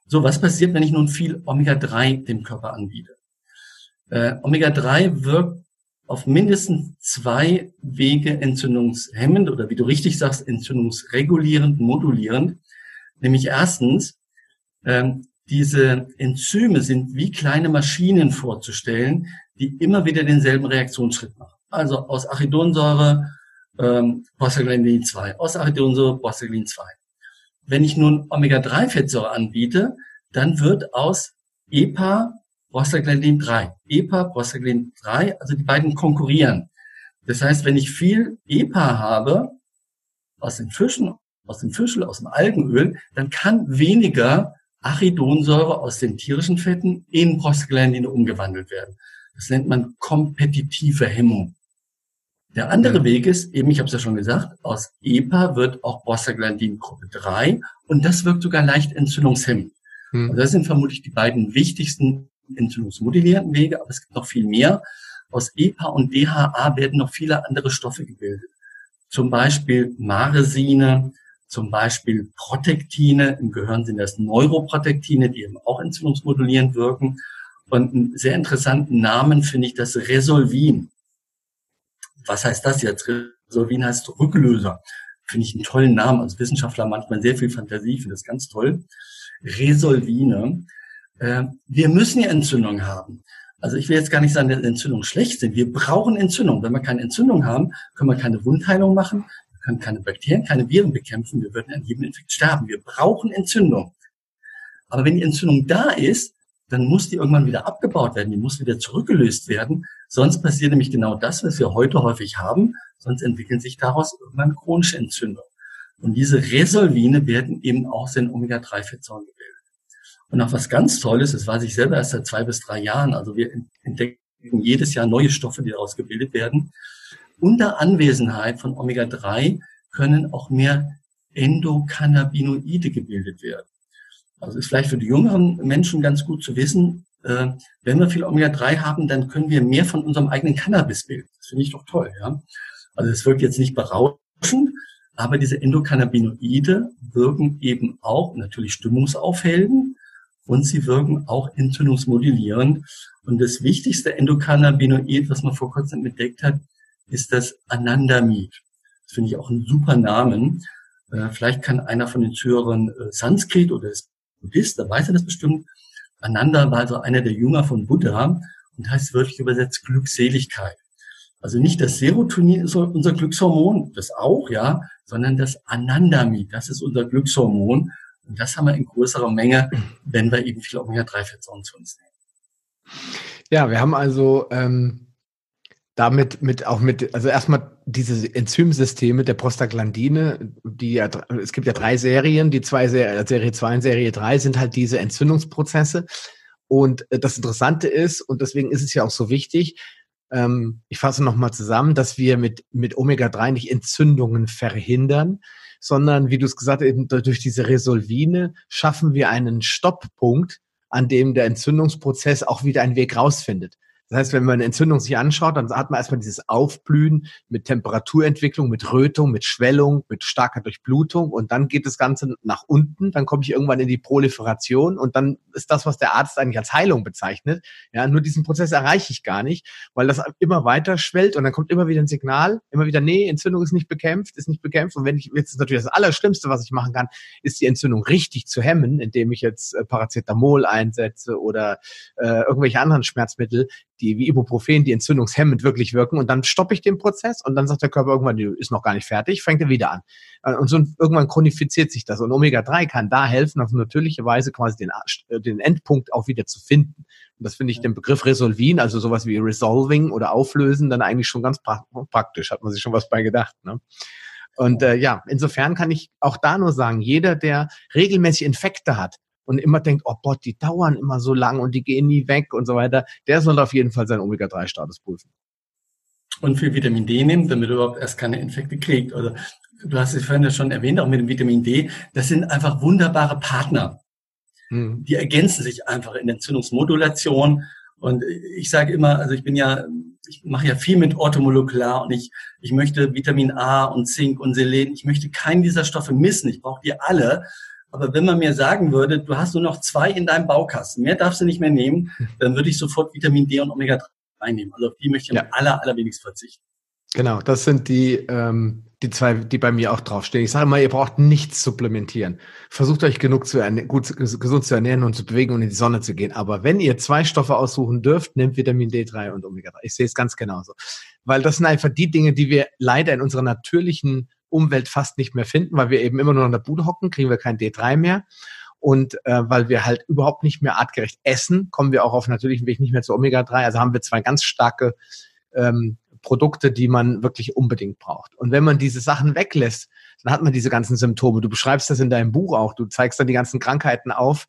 So, was passiert, wenn ich nun viel Omega-3 dem Körper anbiete? Äh, Omega-3 wirkt auf mindestens zwei Wege entzündungshemmend oder wie du richtig sagst, entzündungsregulierend, modulierend. Nämlich erstens, ähm, diese Enzyme sind wie kleine Maschinen vorzustellen, die immer wieder denselben Reaktionsschritt machen. Also aus Arachidonsäure ähm, Prostaglandin 2, aus Arachidonsäure Prostaglandin 2. Wenn ich nun Omega-3-Fettsäure anbiete, dann wird aus EPA Prostaglandin 3. EPA, Prostaglandin 3, also die beiden konkurrieren. Das heißt, wenn ich viel EPA habe aus den Fischen, aus dem Fischel, aus dem Algenöl, dann kann weniger Arachidonsäure aus den tierischen Fetten in Prostaglandine umgewandelt werden. Das nennt man kompetitive Hemmung. Der andere Weg ist, eben, ich habe es ja schon gesagt, aus EPA wird auch Prostaglandin Gruppe 3 und das wirkt sogar leicht entzündungshemmend. Hm. Also das sind vermutlich die beiden wichtigsten entzündungsmodellierenden Wege, aber es gibt noch viel mehr. Aus EPA und DHA werden noch viele andere Stoffe gebildet. Zum Beispiel Maresine, zum Beispiel Protektine. Im Gehirn sind das Neuroprotektine, die eben auch entzündungsmodulierend wirken. Und einen sehr interessanten Namen finde ich das Resolvin. Was heißt das jetzt? Resolvin heißt Rücklöser. Finde ich einen tollen Namen. Als Wissenschaftler manchmal sehr viel Fantasie, finde das ganz toll. Resolvine äh, wir müssen ja Entzündung haben. Also ich will jetzt gar nicht sagen, dass Entzündungen schlecht sind. Wir brauchen Entzündung. Wenn wir keine Entzündung haben, können wir keine Wundheilung machen, können keine Bakterien, keine Viren bekämpfen. Wir würden an jedem Infekt sterben. Wir brauchen Entzündung. Aber wenn die Entzündung da ist, dann muss die irgendwann wieder abgebaut werden, die muss wieder zurückgelöst werden. Sonst passiert nämlich genau das, was wir heute häufig haben. Sonst entwickeln sich daraus irgendwann chronische Entzündungen. Und diese Resolvine werden eben auch in Omega-3-Fettsäuren und auch was ganz Tolles, das weiß ich selber erst seit zwei bis drei Jahren, also wir entdecken jedes Jahr neue Stoffe, die daraus gebildet werden. Unter Anwesenheit von Omega-3 können auch mehr Endokannabinoide gebildet werden. Also ist vielleicht für die jüngeren Menschen ganz gut zu wissen, äh, wenn wir viel Omega-3 haben, dann können wir mehr von unserem eigenen Cannabis bilden. Das finde ich doch toll, ja. Also es wirkt jetzt nicht berauschend, aber diese Endokannabinoide wirken eben auch natürlich stimmungsaufhellend, und sie wirken auch entzündungsmodulierend. Und das wichtigste Endokannabinoid, was man vor kurzem entdeckt hat, ist das Anandamid. Das finde ich auch einen super Namen. Äh, vielleicht kann einer von den Zuhörern äh, Sanskrit oder ist Buddhist, da weiß er das bestimmt. Ananda war also einer der Jünger von Buddha und heißt wörtlich übersetzt Glückseligkeit. Also nicht das Serotonin ist unser Glückshormon, das auch, ja, sondern das Anandamid, das ist unser Glückshormon. Und das haben wir in größerer Menge, wenn wir eben viele Omega-3-Fettsäuren zu uns nehmen. Ja, wir haben also ähm, damit mit auch mit, also erstmal diese Enzymsysteme der Prostaglandine, die ja, es gibt ja drei Serien, die zwei Serien, Serie 2 und Serie 3 sind halt diese Entzündungsprozesse. Und äh, das Interessante ist, und deswegen ist es ja auch so wichtig, ähm, ich fasse nochmal zusammen, dass wir mit, mit Omega-3 nicht Entzündungen verhindern, sondern wie du es gesagt hast, eben durch diese Resolvine schaffen wir einen Stopppunkt, an dem der Entzündungsprozess auch wieder einen Weg rausfindet. Das heißt, wenn man eine Entzündung sich anschaut, dann hat man erstmal dieses Aufblühen mit Temperaturentwicklung, mit Rötung, mit Schwellung, mit starker Durchblutung und dann geht das Ganze nach unten, dann komme ich irgendwann in die Proliferation und dann ist das, was der Arzt eigentlich als Heilung bezeichnet. Ja, nur diesen Prozess erreiche ich gar nicht, weil das immer weiter schwellt und dann kommt immer wieder ein Signal, immer wieder, nee, Entzündung ist nicht bekämpft, ist nicht bekämpft und wenn ich, jetzt ist natürlich das Allerschlimmste, was ich machen kann, ist die Entzündung richtig zu hemmen, indem ich jetzt äh, Paracetamol einsetze oder äh, irgendwelche anderen Schmerzmittel, die wie Ibuprofen, die entzündungshemmend wirklich wirken und dann stoppe ich den Prozess und dann sagt der Körper irgendwann, die ist noch gar nicht fertig, fängt er wieder an. Äh, und so irgendwann chronifiziert sich das und Omega-3 kann da helfen, auf natürliche Weise quasi den, äh, den Endpunkt auch wieder zu finden. Und das finde ich den Begriff Resolvin, also sowas wie Resolving oder Auflösen, dann eigentlich schon ganz pra praktisch, hat man sich schon was bei gedacht. Ne? Und äh, ja, insofern kann ich auch da nur sagen, jeder, der regelmäßig Infekte hat, und immer denkt, oh Gott, die dauern immer so lang und die gehen nie weg und so weiter, der soll auf jeden Fall seinen Omega-3-Status prüfen. Und für Vitamin D nimmt, damit er überhaupt erst keine Infekte kriegt. Oder also, du hast es vorhin ja schon erwähnt, auch mit dem Vitamin D, das sind einfach wunderbare Partner. Mhm. Die ergänzen sich einfach in der Entzündungsmodulation. Und ich sage immer, also ich bin ja, ich mache ja viel mit Orthomolekular und ich, ich möchte Vitamin A und Zink und Selen, ich möchte keinen dieser Stoffe missen. Ich brauche die alle. Aber wenn man mir sagen würde, du hast nur noch zwei in deinem Baukasten, mehr darfst du nicht mehr nehmen, *laughs* dann würde ich sofort Vitamin D und Omega-3 einnehmen. Also auf die möchte ich ja. am aller, allerwenigst verzichten. Genau, das sind die, ähm, die zwei, die bei mir auch draufstehen. Ich sage mal, ihr braucht nichts supplementieren. Versucht euch genug zu gut, gesund zu ernähren und zu bewegen und in die Sonne zu gehen. Aber wenn ihr zwei Stoffe aussuchen dürft, nehmt Vitamin D3 und Omega-3. Ich sehe es ganz genauso. Weil das sind einfach die Dinge, die wir leider in unserer natürlichen Umwelt fast nicht mehr finden, weil wir eben immer nur in der Bude hocken, kriegen wir kein D3 mehr. Und äh, weil wir halt überhaupt nicht mehr artgerecht essen, kommen wir auch auf natürlichen Weg nicht mehr zu Omega-3. Also haben wir zwei ganz starke ähm, Produkte, die man wirklich unbedingt braucht. Und wenn man diese Sachen weglässt, dann hat man diese ganzen Symptome. Du beschreibst das in deinem Buch auch. Du zeigst dann die ganzen Krankheiten auf.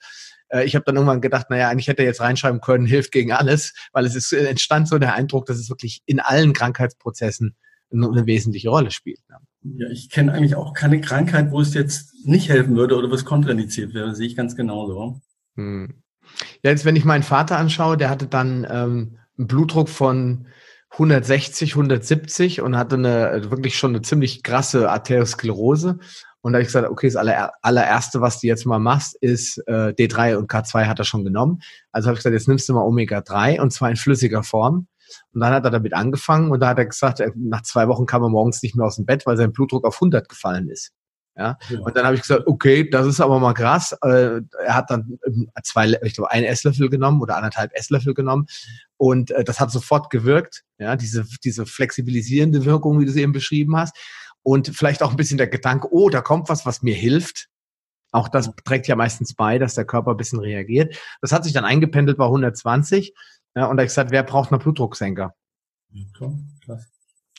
Äh, ich habe dann irgendwann gedacht, naja, eigentlich hätte er jetzt reinschreiben können, *laughs* hilft gegen alles, weil es ist, entstand so der Eindruck, dass es wirklich in allen Krankheitsprozessen eine wesentliche Rolle spielt. Ja, ich kenne eigentlich auch keine Krankheit, wo es jetzt nicht helfen würde oder wo es kontraindiziert wäre. Sehe ich ganz genauso. Hm. Ja, jetzt, wenn ich meinen Vater anschaue, der hatte dann ähm, einen Blutdruck von 160, 170 und hatte eine also wirklich schon eine ziemlich krasse Arteriosklerose. Und da habe ich gesagt, okay, das aller, allererste, was du jetzt mal machst, ist äh, D3 und K2 hat er schon genommen. Also habe ich gesagt, jetzt nimmst du mal Omega-3 und zwar in flüssiger Form. Und dann hat er damit angefangen und da hat er gesagt, nach zwei Wochen kam er morgens nicht mehr aus dem Bett, weil sein Blutdruck auf 100 gefallen ist. Ja? ja. Und dann habe ich gesagt, okay, das ist aber mal krass. Äh, er hat dann ähm, zwei, ich glaube, einen Esslöffel genommen oder anderthalb Esslöffel genommen und äh, das hat sofort gewirkt. Ja, diese diese flexibilisierende Wirkung, wie du sie eben beschrieben hast, und vielleicht auch ein bisschen der Gedanke, oh, da kommt was, was mir hilft. Auch das trägt ja meistens bei, dass der Körper ein bisschen reagiert. Das hat sich dann eingependelt bei 120 ja, und da ich gesagt, wer braucht noch Blutdrucksenker? Ja,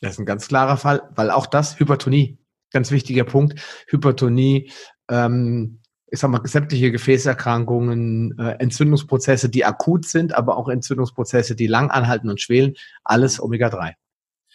das ist ein ganz klarer Fall, weil auch das Hypertonie, ganz wichtiger Punkt, Hypertonie, ähm, ich sag mal, sämtliche Gefäßerkrankungen, äh, Entzündungsprozesse, die akut sind, aber auch Entzündungsprozesse, die lang anhalten und schwelen, alles Omega-3.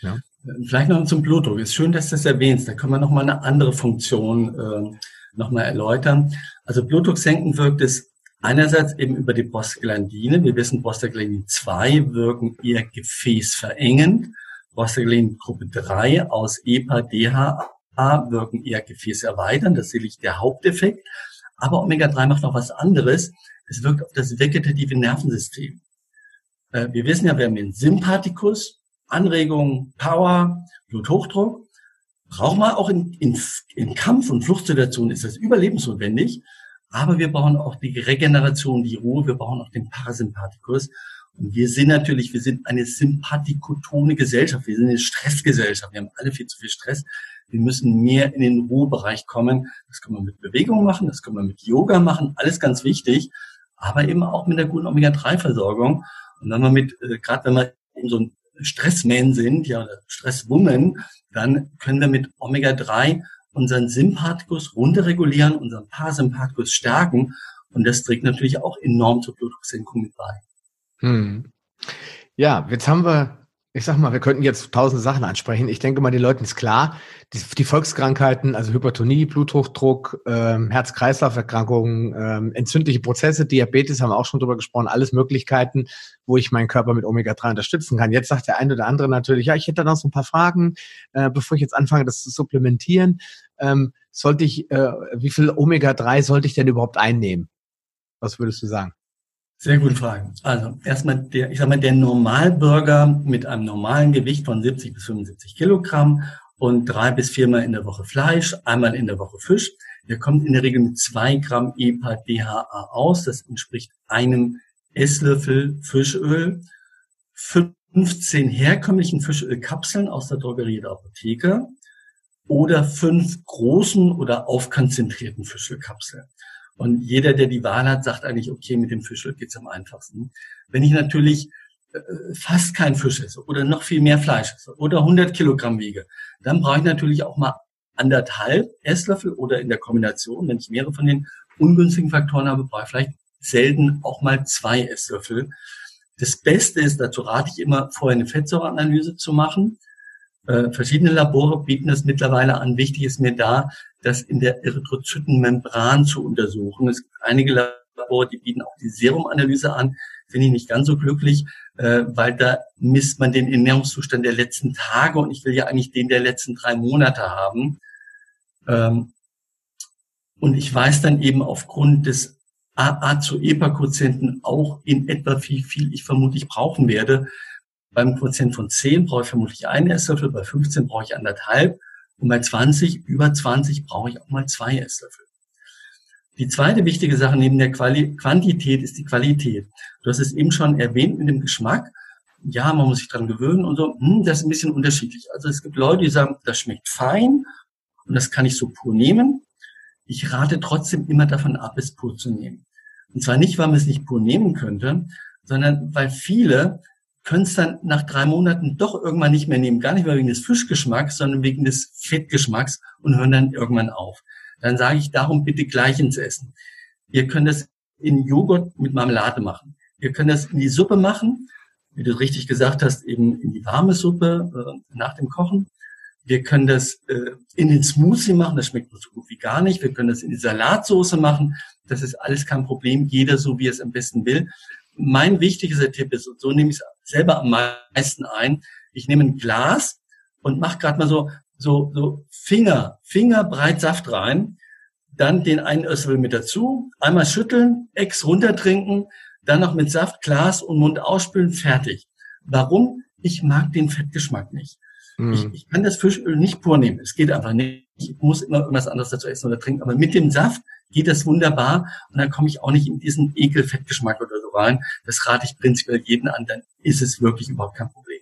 Ja. Vielleicht noch zum Blutdruck. Ist schön, dass du das erwähnst. Da können wir noch mal eine andere Funktion äh, noch mal erläutern. Also Blutdruck senken wirkt es Einerseits eben über die Prostaglandine. Wir wissen, Prostaglandin 2 wirken eher gefäßverengend. Prostaglandin Gruppe 3 aus EPA, DHA wirken eher gefäßerweiternd. Das ist sicherlich der Haupteffekt. Aber Omega-3 macht noch was anderes. Es wirkt auf das vegetative Nervensystem. Äh, wir wissen ja, wir haben den Sympathikus, Anregung, Power, Bluthochdruck. Braucht man auch in, in, in Kampf- und Fluchtsituationen ist das überlebensnotwendig. Aber wir brauchen auch die Regeneration, die Ruhe. Wir brauchen auch den Parasympathikus. Und wir sind natürlich, wir sind eine sympathikotone Gesellschaft. Wir sind eine Stressgesellschaft. Wir haben alle viel zu viel Stress. Wir müssen mehr in den Ruhebereich kommen. Das kann man mit Bewegung machen, das kann man mit Yoga machen, alles ganz wichtig. Aber eben auch mit der guten Omega-3-Versorgung. Und wenn man mit, äh, gerade wenn wir eben so ein Stressman sind, ja, Stresswoman, dann können wir mit Omega-3 unseren Sympathikus runterregulieren, unseren Parasympathikus stärken. Und das trägt natürlich auch enorm zur Blutdrucksenkung mit bei. Hm. Ja, jetzt haben wir ich sag mal, wir könnten jetzt tausende Sachen ansprechen. Ich denke mal, den Leuten ist klar, die, die Volkskrankheiten, also Hypertonie, Bluthochdruck, ähm, Herz-Kreislauf-Erkrankungen, ähm, entzündliche Prozesse, Diabetes, haben wir auch schon drüber gesprochen, alles Möglichkeiten, wo ich meinen Körper mit Omega-3 unterstützen kann. Jetzt sagt der eine oder andere natürlich, ja, ich hätte da noch so ein paar Fragen, äh, bevor ich jetzt anfange, das zu supplementieren. Ähm, sollte ich, äh, wie viel Omega-3 sollte ich denn überhaupt einnehmen? Was würdest du sagen? Sehr gute Frage. Also erstmal der, ich sag mal, der Normalbürger mit einem normalen Gewicht von 70 bis 75 Kilogramm und drei bis viermal in der Woche Fleisch, einmal in der Woche Fisch, der kommt in der Regel mit zwei Gramm EPA-DHA aus. Das entspricht einem Esslöffel Fischöl. 15 herkömmlichen Fischölkapseln aus der Drogerie der Apotheke oder fünf großen oder aufkonzentrierten Fischölkapseln. Und jeder, der die Wahl hat, sagt eigentlich, okay, mit dem Fischöl geht's am einfachsten. Wenn ich natürlich äh, fast kein Fisch esse oder noch viel mehr Fleisch esse oder 100 Kilogramm wiege, dann brauche ich natürlich auch mal anderthalb Esslöffel oder in der Kombination, wenn ich mehrere von den ungünstigen Faktoren habe, brauche ich vielleicht selten auch mal zwei Esslöffel. Das Beste ist, dazu rate ich immer, vorher eine Fettsäureanalyse zu machen. Äh, verschiedene Labore bieten das mittlerweile an. Wichtig ist mir da, das in der Erythrozytenmembran zu untersuchen. Es gibt einige Labore, die bieten auch die Serumanalyse an. Finde ich nicht ganz so glücklich, äh, weil da misst man den Ernährungszustand der letzten Tage und ich will ja eigentlich den der letzten drei Monate haben. Ähm, und ich weiß dann eben aufgrund des AA zu EPA-Quotienten auch in etwa, wie viel ich vermutlich brauchen werde. Beim Quotient von 10 brauche ich vermutlich einen Esslöffel, bei 15 brauche ich anderthalb und bei 20, über 20 brauche ich auch mal zwei Esslöffel. Die zweite wichtige Sache neben der Quali Quantität ist die Qualität. Du hast es eben schon erwähnt mit dem Geschmack. Ja, man muss sich dran gewöhnen und so. Hm, das ist ein bisschen unterschiedlich. Also es gibt Leute, die sagen, das schmeckt fein und das kann ich so pur nehmen. Ich rate trotzdem immer davon ab, es pur zu nehmen. Und zwar nicht, weil man es nicht pur nehmen könnte, sondern weil viele können es dann nach drei Monaten doch irgendwann nicht mehr nehmen. Gar nicht mehr wegen des Fischgeschmacks, sondern wegen des Fettgeschmacks und hören dann irgendwann auf. Dann sage ich darum bitte gleich ins Essen. Ihr könnt das in Joghurt mit Marmelade machen. Ihr könnt das in die Suppe machen, wie du richtig gesagt hast, eben in die warme Suppe äh, nach dem Kochen. Wir können das äh, in den Smoothie machen, das schmeckt so gut wie gar nicht. Wir können das in die Salatsoße machen, das ist alles kein Problem, jeder so wie er es am besten will. Mein wichtigster Tipp ist, und so nehme ich es selber am meisten ein, ich nehme ein Glas und mache gerade mal so, so, so Finger, Fingerbreit Saft rein, dann den einen Esslöffel mit dazu, einmal schütteln, Ex runtertrinken, dann noch mit Saft, Glas und Mund ausspülen, fertig. Warum? Ich mag den Fettgeschmack nicht. Mhm. Ich, ich kann das Fischöl nicht pur nehmen. Es geht einfach nicht. Ich muss immer irgendwas anderes dazu essen oder trinken. Aber mit dem Saft geht das wunderbar und dann komme ich auch nicht in diesen Ekelfettgeschmack oder so rein. Das rate ich prinzipiell jeden an, dann ist es wirklich überhaupt kein Problem.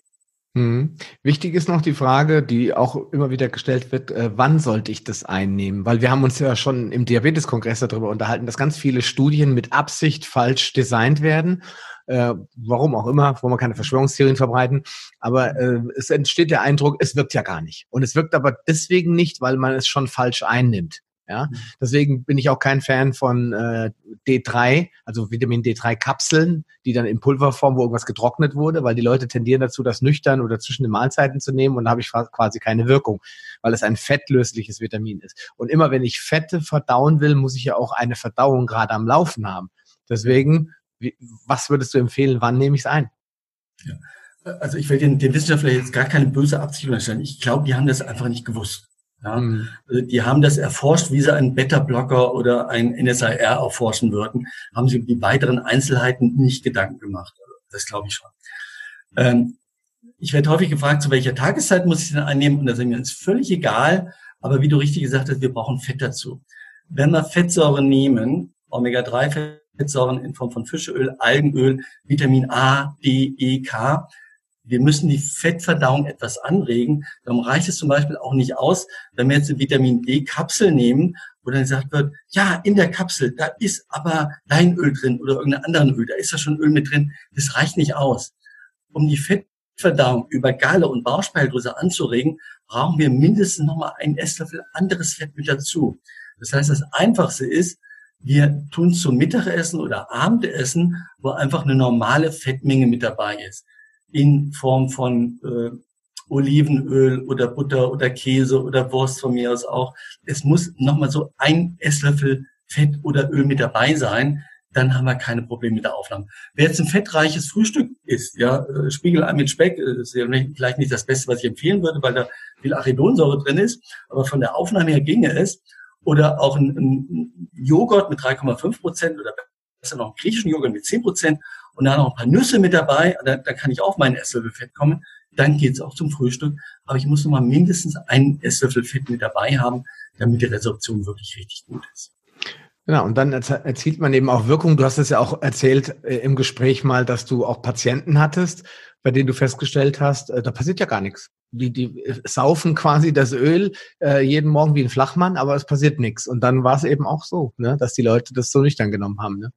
Mhm. Wichtig ist noch die Frage, die auch immer wieder gestellt wird, äh, wann sollte ich das einnehmen? Weil wir haben uns ja schon im Diabeteskongress darüber unterhalten, dass ganz viele Studien mit Absicht falsch designt werden. Äh, warum auch immer, wo man keine Verschwörungstheorien verbreiten. Aber äh, es entsteht der Eindruck, es wirkt ja gar nicht. Und es wirkt aber deswegen nicht, weil man es schon falsch einnimmt. Ja, mhm. deswegen bin ich auch kein Fan von äh, D3, also Vitamin D3 Kapseln, die dann in Pulverform, wo irgendwas getrocknet wurde, weil die Leute tendieren dazu, das nüchtern oder zwischen den Mahlzeiten zu nehmen und da habe ich quasi keine Wirkung, weil es ein fettlösliches Vitamin ist. Und immer wenn ich Fette verdauen will, muss ich ja auch eine Verdauung gerade am Laufen haben. Deswegen, wie, was würdest du empfehlen, wann nehme ich es ein? Ja. Also ich will den, den Wissenschaftler jetzt gar keine böse Absicht unterstellen. Ich glaube, die haben das einfach nicht gewusst. Ja, mhm. Also die haben das erforscht, wie sie einen Beta-Blocker oder ein NSAR erforschen würden, haben sie die weiteren Einzelheiten nicht Gedanken gemacht. Also das glaube ich schon. Ähm, ich werde häufig gefragt, zu welcher Tageszeit muss ich denn einnehmen? Und da sagen wir, ist völlig egal. Aber wie du richtig gesagt hast, wir brauchen Fett dazu. Wenn wir Fettsäuren nehmen, Omega-3-Fettsäuren in Form von Fischöl, Algenöl, Vitamin A, D, E, K, wir müssen die Fettverdauung etwas anregen. Darum reicht es zum Beispiel auch nicht aus, wenn wir jetzt eine Vitamin D-Kapsel nehmen, wo dann gesagt wird, ja, in der Kapsel, da ist aber Leinöl drin oder irgendein anderen Öl, da ist ja schon Öl mit drin. Das reicht nicht aus. Um die Fettverdauung über Galle und Bauchspeicheldrüse anzuregen, brauchen wir mindestens nochmal einen Esslöffel anderes Fett mit dazu. Das heißt, das Einfachste ist, wir tun zum Mittagessen oder Abendessen, wo einfach eine normale Fettmenge mit dabei ist in Form von äh, Olivenöl oder Butter oder Käse oder Wurst von mir aus auch. Es muss nochmal so ein Esslöffel Fett oder Öl mit dabei sein, dann haben wir keine Probleme mit der Aufnahme. Wer jetzt ein fettreiches Frühstück isst, ja, äh, Spiegelei mit Speck, äh, ist ja vielleicht nicht das Beste, was ich empfehlen würde, weil da viel Arachidonsäure drin ist, aber von der Aufnahme her ginge es. Oder auch ein, ein Joghurt mit 3,5 Prozent oder besser noch einen griechischen Joghurt mit 10 Prozent und dann noch ein paar Nüsse mit dabei, da, da kann ich auch meinen Esslöffel Fett kommen, dann geht's auch zum Frühstück. Aber ich muss noch mal mindestens einen Esslöffel Fett mit dabei haben, damit die Resorption wirklich richtig gut ist. Genau, und dann erzielt man eben auch Wirkung. Du hast es ja auch erzählt äh, im Gespräch mal, dass du auch Patienten hattest, bei denen du festgestellt hast, äh, da passiert ja gar nichts. Die, die äh, saufen quasi das Öl äh, jeden Morgen wie ein Flachmann, aber es passiert nichts. Und dann war es eben auch so, ne, dass die Leute das so nicht dann genommen haben. Ne?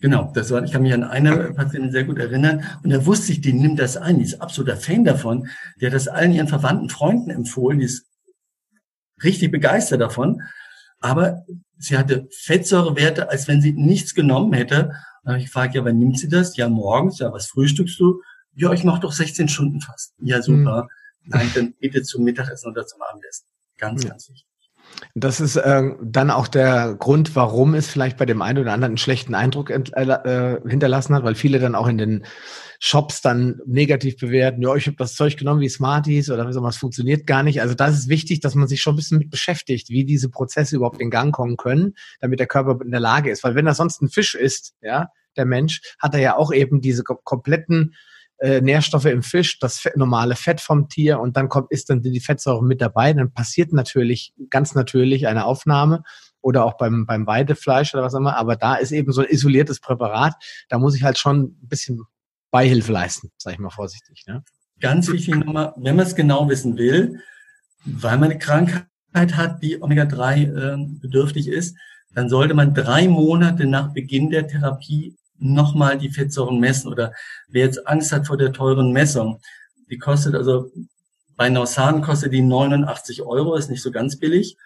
Genau, das war, ich kann mich an eine Patientin sehr gut erinnern und da wusste ich, die nimmt das ein, die ist absoluter Fan davon, die hat das allen ihren Verwandten, Freunden empfohlen, die ist richtig begeistert davon, aber sie hatte Fettsäurewerte, als wenn sie nichts genommen hätte. Habe ich gefragt, ja, wann nimmt sie das? Ja, morgens. Ja, was frühstückst du? Ja, ich mache doch 16 Stunden fast. Ja, super. Mhm. Nein, dann bitte zum Mittagessen oder zum Abendessen. Ganz, ja. ganz wichtig. Das ist äh, dann auch der Grund, warum es vielleicht bei dem einen oder anderen einen schlechten Eindruck äh, äh, hinterlassen hat, weil viele dann auch in den Shops dann negativ bewerten, ja, ich habe das Zeug genommen wie Smarties oder so, was funktioniert gar nicht. Also das ist wichtig, dass man sich schon ein bisschen mit beschäftigt, wie diese Prozesse überhaupt in Gang kommen können, damit der Körper in der Lage ist. Weil wenn er sonst ein Fisch ist, ja, der Mensch, hat er ja auch eben diese kompletten äh, Nährstoffe im Fisch, das Fett, normale Fett vom Tier und dann kommt, ist dann die Fettsäure mit dabei, dann passiert natürlich ganz natürlich eine Aufnahme oder auch beim, beim Weidefleisch oder was auch immer, aber da ist eben so ein isoliertes Präparat, da muss ich halt schon ein bisschen Beihilfe leisten, sage ich mal vorsichtig. Ne? Ganz wichtig nochmal, wenn man es genau wissen will, weil man eine Krankheit hat, die Omega-3 äh, bedürftig ist, dann sollte man drei Monate nach Beginn der Therapie nochmal die Fettsäuren messen. Oder wer jetzt Angst hat vor der teuren Messung, die kostet also bei Nausan kostet die 89 Euro, ist nicht so ganz billig.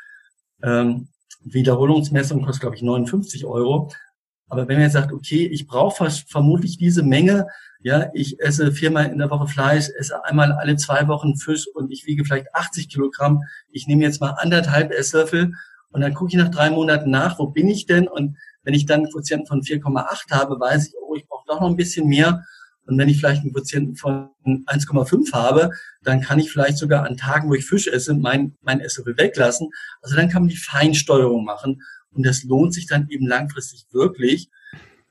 Ähm, Wiederholungsmessung kostet, glaube ich, 59 Euro. Aber wenn man jetzt sagt, okay, ich brauche vermutlich diese Menge, ja, ich esse viermal in der Woche Fleisch, esse einmal alle zwei Wochen Fisch und ich wiege vielleicht 80 Kilogramm. Ich nehme jetzt mal anderthalb Esslöffel und dann gucke ich nach drei Monaten nach, wo bin ich denn? Und wenn ich dann einen Quotienten von 4,8 habe, weiß ich, oh, ich brauche doch noch ein bisschen mehr. Und wenn ich vielleicht einen Quotienten von 1,5 habe, dann kann ich vielleicht sogar an Tagen, wo ich Fisch esse, mein, mein Esslöffel weglassen. Also dann kann man die Feinsteuerung machen. Und das lohnt sich dann eben langfristig wirklich.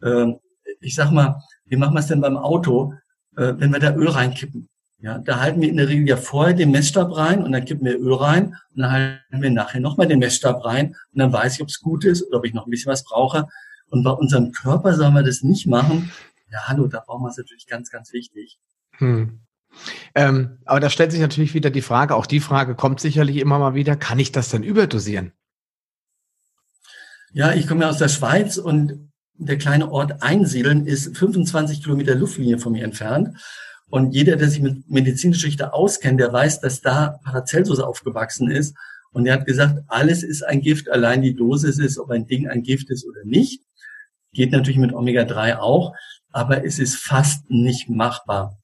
Ähm, ich sag mal, wie machen wir es denn beim Auto, äh, wenn wir da Öl reinkippen? Ja, da halten wir in der Regel ja vorher den Messstab rein und dann kippen wir Öl rein und dann halten wir nachher nochmal den Messstab rein und dann weiß ich, ob es gut ist oder ob ich noch ein bisschen was brauche. Und bei unserem Körper sollen wir das nicht machen. Ja, hallo, da brauchen wir es natürlich ganz, ganz wichtig. Hm. Ähm, aber da stellt sich natürlich wieder die Frage, auch die Frage kommt sicherlich immer mal wieder, kann ich das denn überdosieren? Ja, ich komme ja aus der Schweiz und der kleine Ort Einsiedeln ist 25 Kilometer Luftlinie von mir entfernt. Und jeder, der sich mit Medizingeschichte auskennt, der weiß, dass da Paracelsus aufgewachsen ist. Und er hat gesagt, alles ist ein Gift, allein die Dosis ist, ob ein Ding ein Gift ist oder nicht. Geht natürlich mit Omega-3 auch, aber es ist fast nicht machbar.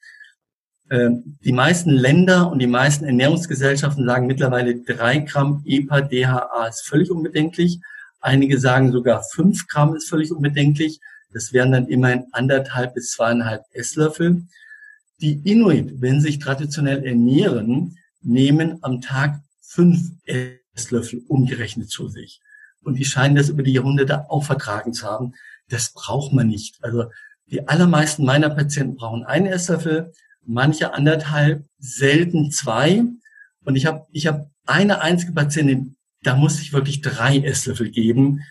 Ähm, die meisten Länder und die meisten Ernährungsgesellschaften sagen mittlerweile drei Gramm EPA-DHA ist völlig unbedenklich. Einige sagen sogar fünf Gramm ist völlig unbedenklich. Das wären dann immerhin anderthalb bis zweieinhalb Esslöffel. Die Inuit, wenn sie sich traditionell ernähren, nehmen am Tag fünf Esslöffel umgerechnet zu sich. Und die scheinen das über die Jahrhunderte auch vertragen zu haben. Das braucht man nicht. Also die allermeisten meiner Patienten brauchen einen Esslöffel, manche anderthalb, selten zwei. Und ich habe ich hab eine einzige Patientin, da muss ich wirklich drei Esslöffel geben.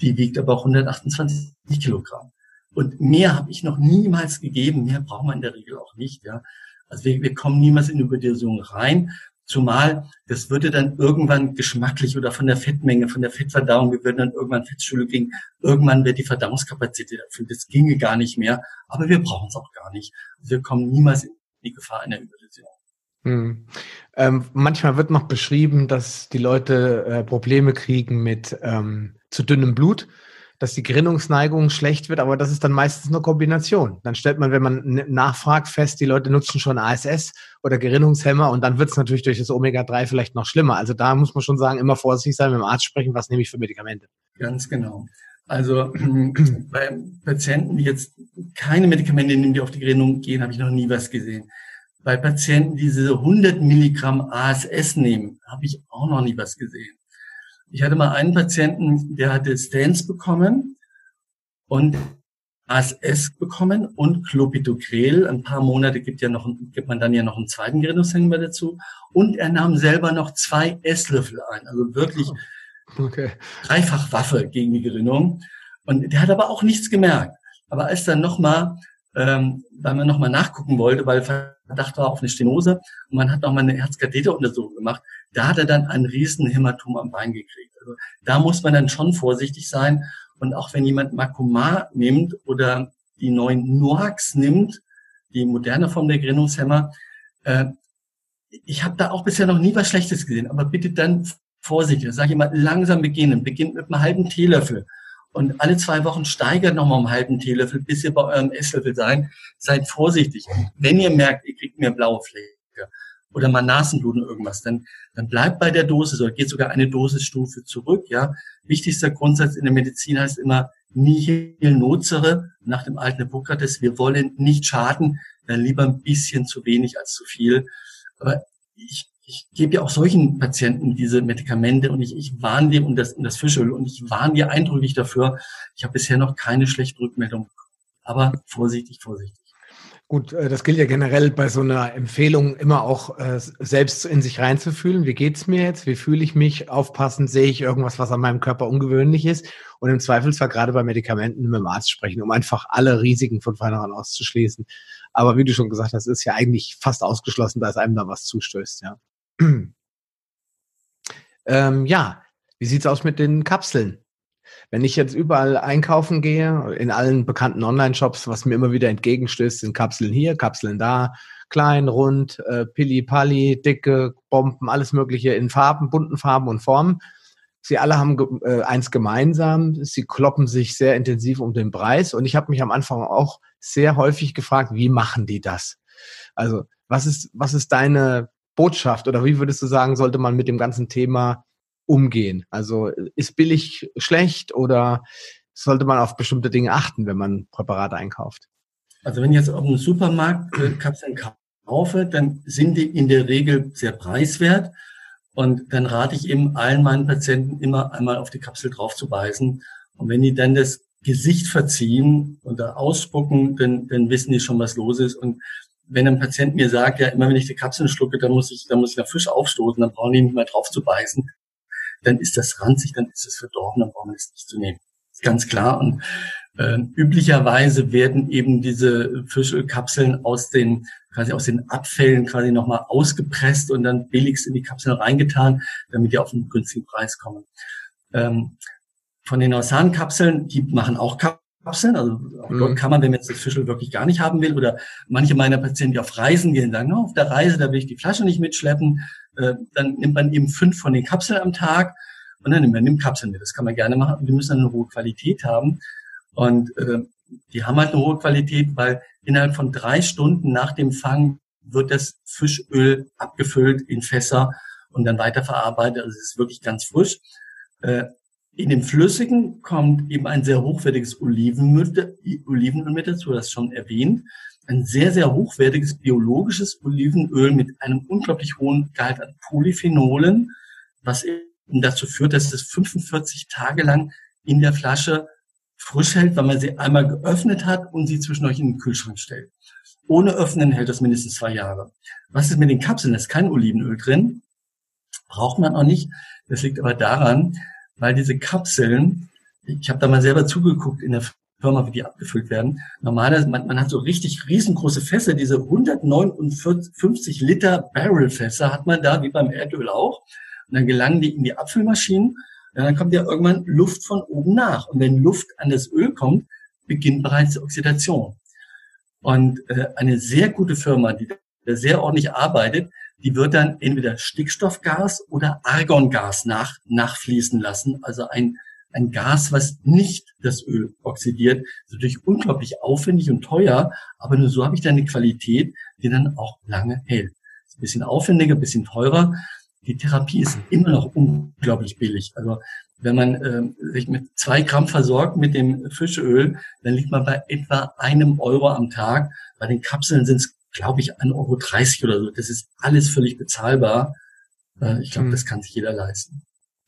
Die wiegt aber auch 128 Kilogramm. Und mehr habe ich noch niemals gegeben. Mehr braucht man in der Regel auch nicht. Ja. Also wir, wir kommen niemals in Überdosierung rein. Zumal das würde dann irgendwann geschmacklich oder von der Fettmenge, von der Fettverdauung, wir würden dann irgendwann Fettschule kriegen. Irgendwann wird die Verdauungskapazität erfüllt. Das ginge gar nicht mehr. Aber wir brauchen es auch gar nicht. Also wir kommen niemals in die Gefahr einer Überdosierung. Hm. Ähm, manchmal wird noch beschrieben, dass die Leute äh, Probleme kriegen mit ähm, zu dünnem Blut dass die Gerinnungsneigung schlecht wird, aber das ist dann meistens eine Kombination. Dann stellt man, wenn man nachfragt, fest, die Leute nutzen schon ASS oder Gerinnungshemmer und dann wird es natürlich durch das Omega-3 vielleicht noch schlimmer. Also da muss man schon sagen, immer vorsichtig sein, mit dem Arzt sprechen, was nehme ich für Medikamente. Ganz genau. Also *clears throat* bei Patienten, die jetzt keine Medikamente nehmen, die auf die Gerinnung gehen, habe ich noch nie was gesehen. Bei Patienten, die diese 100 Milligramm ASS nehmen, habe ich auch noch nie was gesehen. Ich hatte mal einen Patienten, der hatte Stents bekommen und ASS bekommen und Clopidogrel. Ein paar Monate gibt ja noch, gibt man dann ja noch einen zweiten Gerinnungshemmer dazu. Und er nahm selber noch zwei Esslöffel ein. Also wirklich Okay. Dreifach Waffe gegen die Gerinnung. Und der hat aber auch nichts gemerkt. Aber als dann nochmal, ähm, weil man nochmal nachgucken wollte, weil Verdacht war auf eine Stenose und man hat nochmal eine Herzkatheteruntersuchung gemacht, da hat er dann ein riesen Hämatom am Bein gekriegt. Also da muss man dann schon vorsichtig sein. Und auch wenn jemand Makoma nimmt oder die neuen NOACs nimmt, die moderne Form der Gerinnungshemmer, äh, ich habe da auch bisher noch nie was Schlechtes gesehen, aber bitte dann vorsichtig, sage ich immer, langsam beginnen. Beginnt mit einem halben Teelöffel und alle zwei Wochen steigert nochmal um halben Teelöffel, bis ihr bei eurem Esslöffel sein. Seid vorsichtig. wenn ihr merkt, ihr kriegt mehr blaue Flecke oder mal Nasenbluten irgendwas, dann, dann bleibt bei der Dosis oder geht sogar eine Dosisstufe zurück. Ja, Wichtigster Grundsatz in der Medizin heißt immer, nihil nocere, nach dem alten Hippokrates, wir wollen nicht schaden, dann lieber ein bisschen zu wenig als zu viel. Aber ich ich gebe ja auch solchen Patienten diese Medikamente und ich, ich warne die und das, und das Fischöl und ich warne die eindrücklich dafür. Ich habe bisher noch keine schlechte Rückmeldung. Aber vorsichtig, vorsichtig. Gut, äh, das gilt ja generell bei so einer Empfehlung immer auch äh, selbst in sich reinzufühlen. Wie geht's mir jetzt? Wie fühle ich mich? Aufpassen, sehe ich irgendwas, was an meinem Körper ungewöhnlich ist? Und im Zweifelsfall gerade bei Medikamenten mit dem Arzt sprechen, um einfach alle Risiken von vornherein auszuschließen. Aber wie du schon gesagt hast, ist ja eigentlich fast ausgeschlossen, dass einem da was zustößt, ja. Ähm, ja, wie sieht's aus mit den Kapseln? Wenn ich jetzt überall einkaufen gehe, in allen bekannten Online-Shops, was mir immer wieder entgegenstößt, sind Kapseln hier, Kapseln da, klein, rund, äh, pilli-palli, dicke Bomben, alles Mögliche in Farben, bunten Farben und Formen. Sie alle haben äh, eins gemeinsam, sie kloppen sich sehr intensiv um den Preis und ich habe mich am Anfang auch sehr häufig gefragt, wie machen die das? Also was ist, was ist deine Botschaft oder wie würdest du sagen, sollte man mit dem ganzen Thema umgehen? Also ist billig schlecht oder sollte man auf bestimmte Dinge achten, wenn man Präparate einkauft? Also wenn ich jetzt auf dem Supermarkt äh, Kapseln kaufe, dann sind die in der Regel sehr preiswert. Und dann rate ich eben allen meinen Patienten immer einmal auf die Kapsel drauf zu beißen. Und wenn die dann das Gesicht verziehen und da ausspucken, dann, dann wissen die schon, was los ist. Und wenn ein Patient mir sagt, ja, immer wenn ich die Kapseln schlucke, dann muss ich, dann muss ich nach Fisch aufstoßen, dann brauchen die nicht mehr drauf zu beißen, dann ist das ranzig, dann ist es verdorben, dann brauchen wir es nicht zu nehmen. Ist ganz klar. Und äh, üblicherweise werden eben diese Fischölkapseln aus den quasi aus den Abfällen quasi nochmal ausgepresst und dann billigst in die Kapseln reingetan, damit die auf einen günstigen Preis kommen. Ähm, von den Nausan-Kapseln, die machen auch Kapseln Kapseln. Also mhm. dort kann man, wenn man jetzt das Fischl wirklich gar nicht haben will, oder manche meiner Patienten, die auf Reisen gehen, sagen, no, auf der Reise, da will ich die Flasche nicht mitschleppen, äh, dann nimmt man eben fünf von den Kapseln am Tag und dann nimmt man nimmt Kapseln mit. Das kann man gerne machen. Die müssen dann eine hohe Qualität haben. Und äh, die haben halt eine hohe Qualität, weil innerhalb von drei Stunden nach dem Fang wird das Fischöl abgefüllt in Fässer und dann weiterverarbeitet. Also es ist wirklich ganz frisch. Äh, in dem Flüssigen kommt eben ein sehr hochwertiges Olivenöl, Olivenöl mit dazu, das schon erwähnt. Ein sehr, sehr hochwertiges biologisches Olivenöl mit einem unglaublich hohen Gehalt an Polyphenolen, was eben dazu führt, dass es 45 Tage lang in der Flasche frisch hält, weil man sie einmal geöffnet hat und sie zwischen euch in den Kühlschrank stellt. Ohne Öffnen hält das mindestens zwei Jahre. Was ist mit den Kapseln? Da ist kein Olivenöl drin. Braucht man auch nicht. Das liegt aber daran, weil diese Kapseln, ich habe da mal selber zugeguckt in der Firma, wie die abgefüllt werden. Normalerweise, man, man hat so richtig riesengroße Fässer, diese 159 Liter Barrelfässer hat man da, wie beim Erdöl auch. Und dann gelangen die in die Abfüllmaschinen. Und dann kommt ja irgendwann Luft von oben nach. Und wenn Luft an das Öl kommt, beginnt bereits die Oxidation. Und äh, eine sehr gute Firma, die da sehr ordentlich arbeitet, die wird dann entweder Stickstoffgas oder Argongas nach, nachfließen lassen. Also ein, ein Gas, was nicht das Öl oxidiert. Das ist natürlich unglaublich aufwendig und teuer, aber nur so habe ich dann eine Qualität, die dann auch lange hält. Ist ein bisschen aufwendiger, ein bisschen teurer. Die Therapie ist immer noch unglaublich billig. Also wenn man äh, sich mit zwei Gramm versorgt mit dem Fischöl, dann liegt man bei etwa einem Euro am Tag. Bei den Kapseln sind es glaube ich, 1,30 Euro oder so. Das ist alles völlig bezahlbar. Äh, ich glaube, mhm. das kann sich jeder leisten.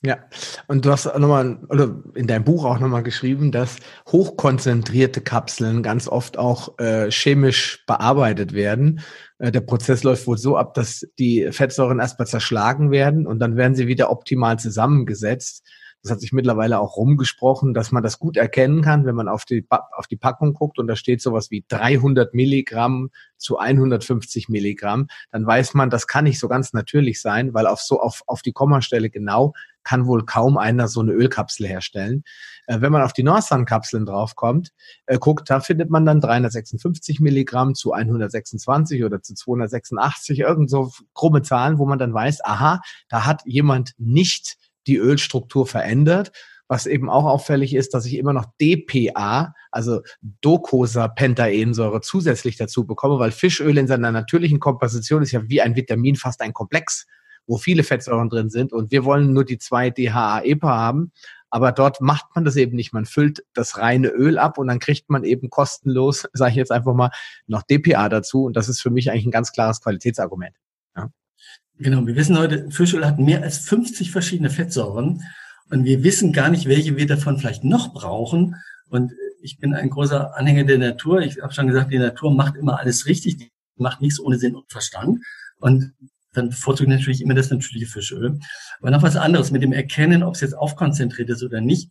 Ja, und du hast nochmal, oder in deinem Buch auch nochmal geschrieben, dass hochkonzentrierte Kapseln ganz oft auch äh, chemisch bearbeitet werden. Äh, der Prozess läuft wohl so ab, dass die Fettsäuren erstmal zerschlagen werden und dann werden sie wieder optimal zusammengesetzt. Das hat sich mittlerweile auch rumgesprochen, dass man das gut erkennen kann, wenn man auf die, auf die Packung guckt und da steht sowas wie 300 Milligramm zu 150 Milligramm. Dann weiß man, das kann nicht so ganz natürlich sein, weil auf so auf, auf die Kommastelle genau kann wohl kaum einer so eine Ölkapsel herstellen. Äh, wenn man auf die Norsan-Kapseln draufkommt, äh, guckt, da findet man dann 356 Milligramm zu 126 oder zu 286, irgend so krumme Zahlen, wo man dann weiß, aha, da hat jemand nicht die Ölstruktur verändert. Was eben auch auffällig ist, dass ich immer noch DPA, also Docosapentaensäure, zusätzlich dazu bekomme, weil Fischöl in seiner natürlichen Komposition ist ja wie ein Vitamin fast ein Komplex wo viele Fettsäuren drin sind und wir wollen nur die zwei DHA-EPA haben. Aber dort macht man das eben nicht. Man füllt das reine Öl ab und dann kriegt man eben kostenlos, *laughs* sage ich jetzt einfach mal, noch DPA dazu. Und das ist für mich eigentlich ein ganz klares Qualitätsargument. Genau, wir wissen heute, Fischöl hat mehr als 50 verschiedene Fettsäuren und wir wissen gar nicht, welche wir davon vielleicht noch brauchen. Und ich bin ein großer Anhänger der Natur. Ich habe schon gesagt, die Natur macht immer alles richtig, die macht nichts ohne Sinn und Verstand. Und dann bevorzuge ich natürlich immer das natürliche Fischöl. Aber noch was anderes mit dem Erkennen, ob es jetzt aufkonzentriert ist oder nicht.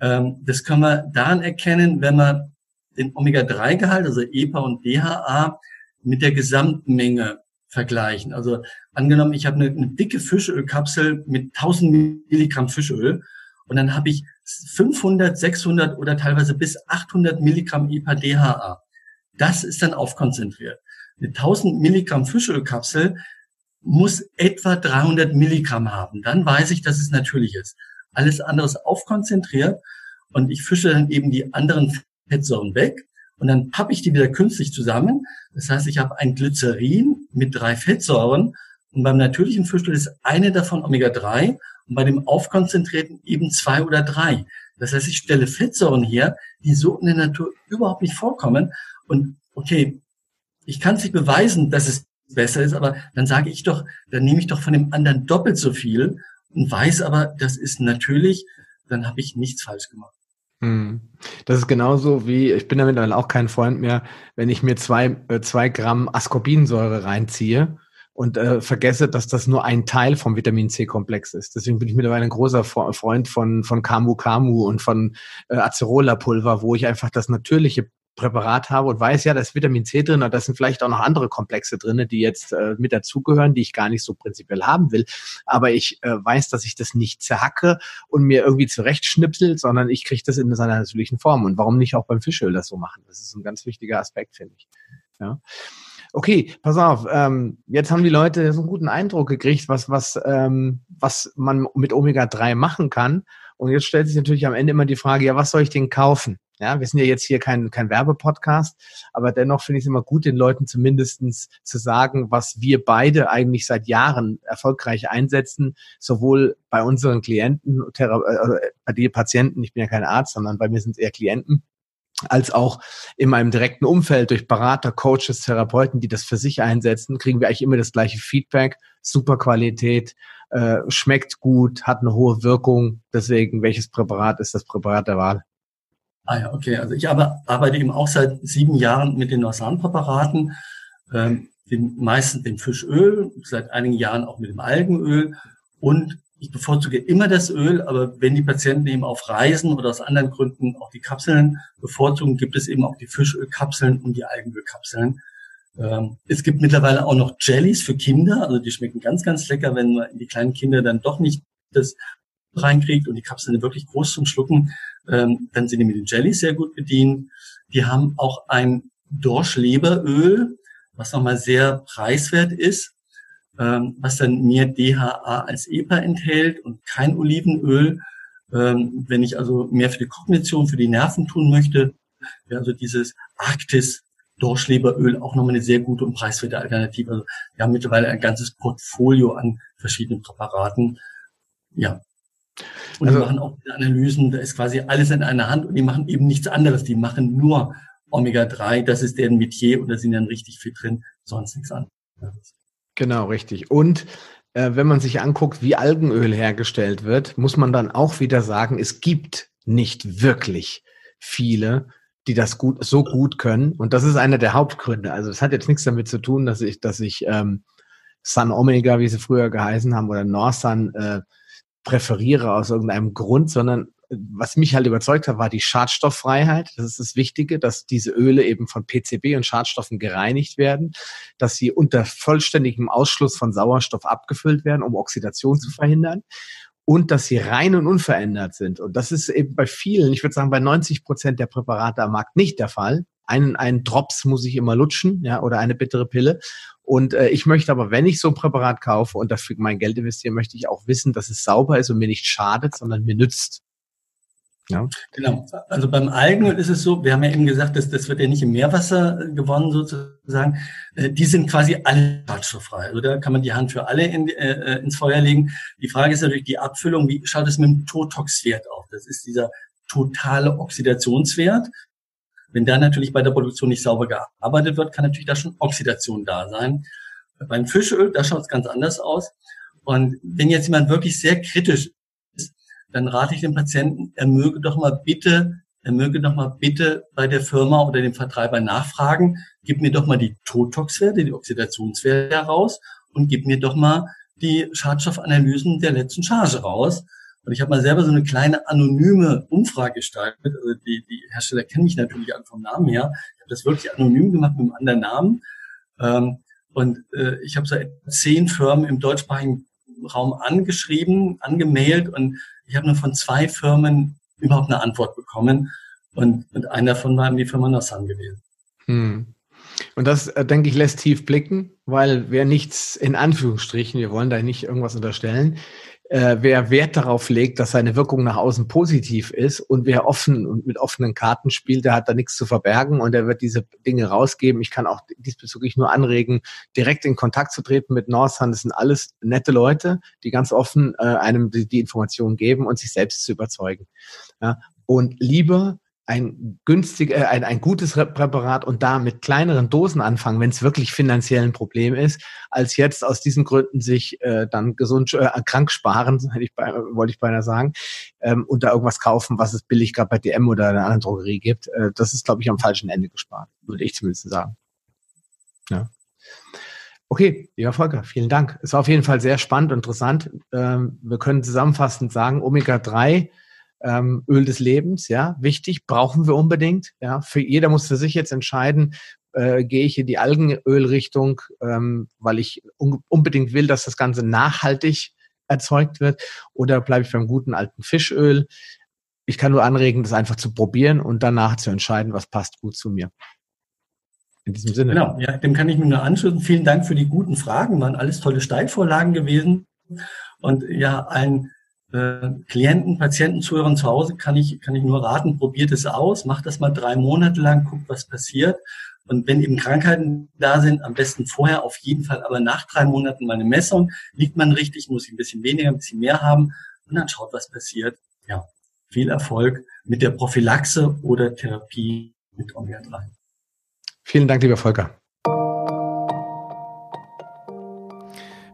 Ähm, das können wir dann erkennen, wenn wir den Omega-3-Gehalt, also EPA und DHA, mit der Gesamtmenge vergleichen. Also angenommen, ich habe eine, eine dicke Fischölkapsel mit 1000 Milligramm Fischöl und dann habe ich 500, 600 oder teilweise bis 800 Milligramm EPA DHA. Das ist dann aufkonzentriert. Eine 1000 Milligramm Fischölkapsel muss etwa 300 Milligramm haben. Dann weiß ich, dass es natürlich ist. Alles andere ist aufkonzentriert und ich fische dann eben die anderen Fettsäuren weg und dann pappe ich die wieder künstlich zusammen. Das heißt, ich habe ein Glycerin mit drei Fettsäuren und beim natürlichen Fischöl ist eine davon Omega-3 und bei dem aufkonzentrierten eben zwei oder drei. Das heißt, ich stelle Fettsäuren her, die so in der Natur überhaupt nicht vorkommen. Und okay, ich kann es nicht beweisen, dass es besser ist, aber dann sage ich doch, dann nehme ich doch von dem anderen doppelt so viel und weiß aber, das ist natürlich, dann habe ich nichts falsch gemacht. Hm. Das ist genauso wie, ich bin damit auch kein Freund mehr, wenn ich mir zwei, äh, zwei Gramm Ascorbinsäure reinziehe und äh, vergesse, dass das nur ein Teil vom Vitamin C-Komplex ist. Deswegen bin ich mittlerweile ein großer Freund von, von Camu Camu und von äh, Acerola-Pulver, wo ich einfach das natürliche Präparat habe und weiß, ja, da ist Vitamin C drin und da sind vielleicht auch noch andere Komplexe drin, die jetzt äh, mit dazugehören, die ich gar nicht so prinzipiell haben will. Aber ich äh, weiß, dass ich das nicht zerhacke und mir irgendwie zurechtschnipsel, sondern ich kriege das in seiner natürlichen Form. Und warum nicht auch beim Fischöl das so machen? Das ist ein ganz wichtiger Aspekt, finde ich. Ja. Okay, pass auf. Ähm, jetzt haben die Leute so einen guten Eindruck gekriegt, was, was, ähm, was man mit Omega-3 machen kann. Und jetzt stellt sich natürlich am Ende immer die Frage, ja, was soll ich denn kaufen? Ja, wir sind ja jetzt hier kein, kein Werbepodcast, aber dennoch finde ich es immer gut, den Leuten zumindestens zu sagen, was wir beide eigentlich seit Jahren erfolgreich einsetzen, sowohl bei unseren Klienten, Thera äh, bei den Patienten, ich bin ja kein Arzt, sondern bei mir sind es eher Klienten, als auch in meinem direkten Umfeld durch Berater, Coaches, Therapeuten, die das für sich einsetzen, kriegen wir eigentlich immer das gleiche Feedback, super Qualität, äh, schmeckt gut, hat eine hohe Wirkung. Deswegen, welches Präparat ist das Präparat der Wahl? Ah ja, okay. Also ich arbeite eben auch seit sieben Jahren mit den Norsan-Präparaten, ähm, den meisten dem Fischöl, seit einigen Jahren auch mit dem Algenöl und ich bevorzuge immer das Öl, aber wenn die Patienten eben auf Reisen oder aus anderen Gründen auch die Kapseln bevorzugen, gibt es eben auch die Fischölkapseln und die Algenölkapseln. Ähm, es gibt mittlerweile auch noch Jellies für Kinder, also die schmecken ganz, ganz lecker, wenn man die kleinen Kinder dann doch nicht das reinkriegt und die Kapseln wirklich groß zum Schlucken, ähm, dann sind die mit den Jellies sehr gut bedient. Die haben auch ein Dorschleberöl, was nochmal sehr preiswert ist, ähm, was dann mehr DHA als EPA enthält und kein Olivenöl. Ähm, wenn ich also mehr für die Kognition, für die Nerven tun möchte, wäre also dieses Arktis Dorschleberöl auch nochmal eine sehr gute und preiswerte Alternative. Also wir haben mittlerweile ein ganzes Portfolio an verschiedenen Präparaten. Ja, und also, die machen auch Analysen, da ist quasi alles in einer Hand und die machen eben nichts anderes. Die machen nur Omega-3, das ist deren Metier und da sind dann richtig fit drin, sonst nichts anderes. Genau, richtig. Und äh, wenn man sich anguckt, wie Algenöl hergestellt wird, muss man dann auch wieder sagen, es gibt nicht wirklich viele, die das gut, so gut können. Und das ist einer der Hauptgründe. Also es hat jetzt nichts damit zu tun, dass ich, dass ich ähm, Sun Omega, wie sie früher geheißen haben, oder Norsun äh, präferiere aus irgendeinem Grund, sondern was mich halt überzeugt hat, war die Schadstofffreiheit. Das ist das Wichtige, dass diese Öle eben von PCB und Schadstoffen gereinigt werden, dass sie unter vollständigem Ausschluss von Sauerstoff abgefüllt werden, um Oxidation zu verhindern und dass sie rein und unverändert sind. Und das ist eben bei vielen, ich würde sagen bei 90 Prozent der Präparate am Markt nicht der Fall. Einen, einen Drops muss ich immer lutschen, ja, oder eine bittere Pille. Und äh, ich möchte aber, wenn ich so ein Präparat kaufe und dafür mein Geld investiere, möchte ich auch wissen, dass es sauber ist und mir nicht schadet, sondern mir nützt. Ja. Genau. Also beim Algenöl ist es so, wir haben ja eben gesagt, dass das wird ja nicht im Meerwasser gewonnen sozusagen. Äh, die sind quasi alle schadstofffrei. Also da kann man die Hand für alle in, äh, äh, ins Feuer legen. Die Frage ist natürlich die Abfüllung. Wie schaut es mit dem Totox-Wert aus? Das ist dieser totale Oxidationswert. Wenn da natürlich bei der Produktion nicht sauber gearbeitet wird, kann natürlich da schon Oxidation da sein. Beim Fischöl, da schaut es ganz anders aus. Und wenn jetzt jemand wirklich sehr kritisch dann rate ich dem Patienten, er möge doch mal bitte, er möge doch mal bitte bei der Firma oder dem Vertreiber nachfragen, gib mir doch mal die Totox-Werte, die Oxidationswerte heraus und gib mir doch mal die Schadstoffanalysen der letzten Charge raus. Und ich habe mal selber so eine kleine anonyme Umfrage gestaltet. Also die, die Hersteller kennen mich natürlich alle vom Namen her. Ich habe das wirklich anonym gemacht mit einem anderen Namen. Ähm, und äh, ich habe so zehn Firmen im deutschsprachigen Raum angeschrieben, angemailt und ich habe nur von zwei Firmen überhaupt eine Antwort bekommen und, und einer davon war die Firma Nassan gewesen. Hm. Und das, äh, denke ich, lässt tief blicken, weil wer nichts in Anführungsstrichen, wir wollen da nicht irgendwas unterstellen, äh, wer Wert darauf legt, dass seine Wirkung nach außen positiv ist und wer offen und mit offenen Karten spielt, der hat da nichts zu verbergen und der wird diese Dinge rausgeben. Ich kann auch diesbezüglich nur anregen, direkt in Kontakt zu treten mit Northern. Das sind alles nette Leute, die ganz offen äh, einem die, die Informationen geben und sich selbst zu überzeugen. Ja, und lieber ein günstig, äh, ein, ein gutes Präparat und da mit kleineren Dosen anfangen, wenn es wirklich finanziell ein Problem ist, als jetzt aus diesen Gründen sich äh, dann gesund äh, krank sparen, *laughs* ich bei, wollte ich beinahe sagen, ähm, und da irgendwas kaufen, was es billig gerade bei DM oder einer anderen Drogerie gibt. Äh, das ist, glaube ich, am falschen Ende gespart, würde ich zumindest sagen. Ja. Okay, lieber Volker, vielen Dank. Es war auf jeden Fall sehr spannend und interessant. Ähm, wir können zusammenfassend sagen, Omega-3 ähm, Öl des Lebens, ja, wichtig, brauchen wir unbedingt. Ja, für jeder muss für sich jetzt entscheiden, äh, gehe ich in die Algenölrichtung, ähm, weil ich un unbedingt will, dass das Ganze nachhaltig erzeugt wird, oder bleibe ich beim guten alten Fischöl. Ich kann nur anregen, das einfach zu probieren und danach zu entscheiden, was passt gut zu mir. In diesem Sinne. Genau, ja, dem kann ich mir nur anschließen. Vielen Dank für die guten Fragen, waren alles tolle Steilvorlagen gewesen. Und ja, ein äh, Klienten, Patienten, Zuhörern zu Hause kann ich, kann ich nur raten, probiert es aus, macht das mal drei Monate lang, guckt, was passiert. Und wenn eben Krankheiten da sind, am besten vorher auf jeden Fall, aber nach drei Monaten mal eine Messung, liegt man richtig, muss ich ein bisschen weniger, ein bisschen mehr haben und dann schaut, was passiert. Ja, viel Erfolg mit der Prophylaxe oder Therapie mit Omega-3. Vielen Dank, lieber Volker.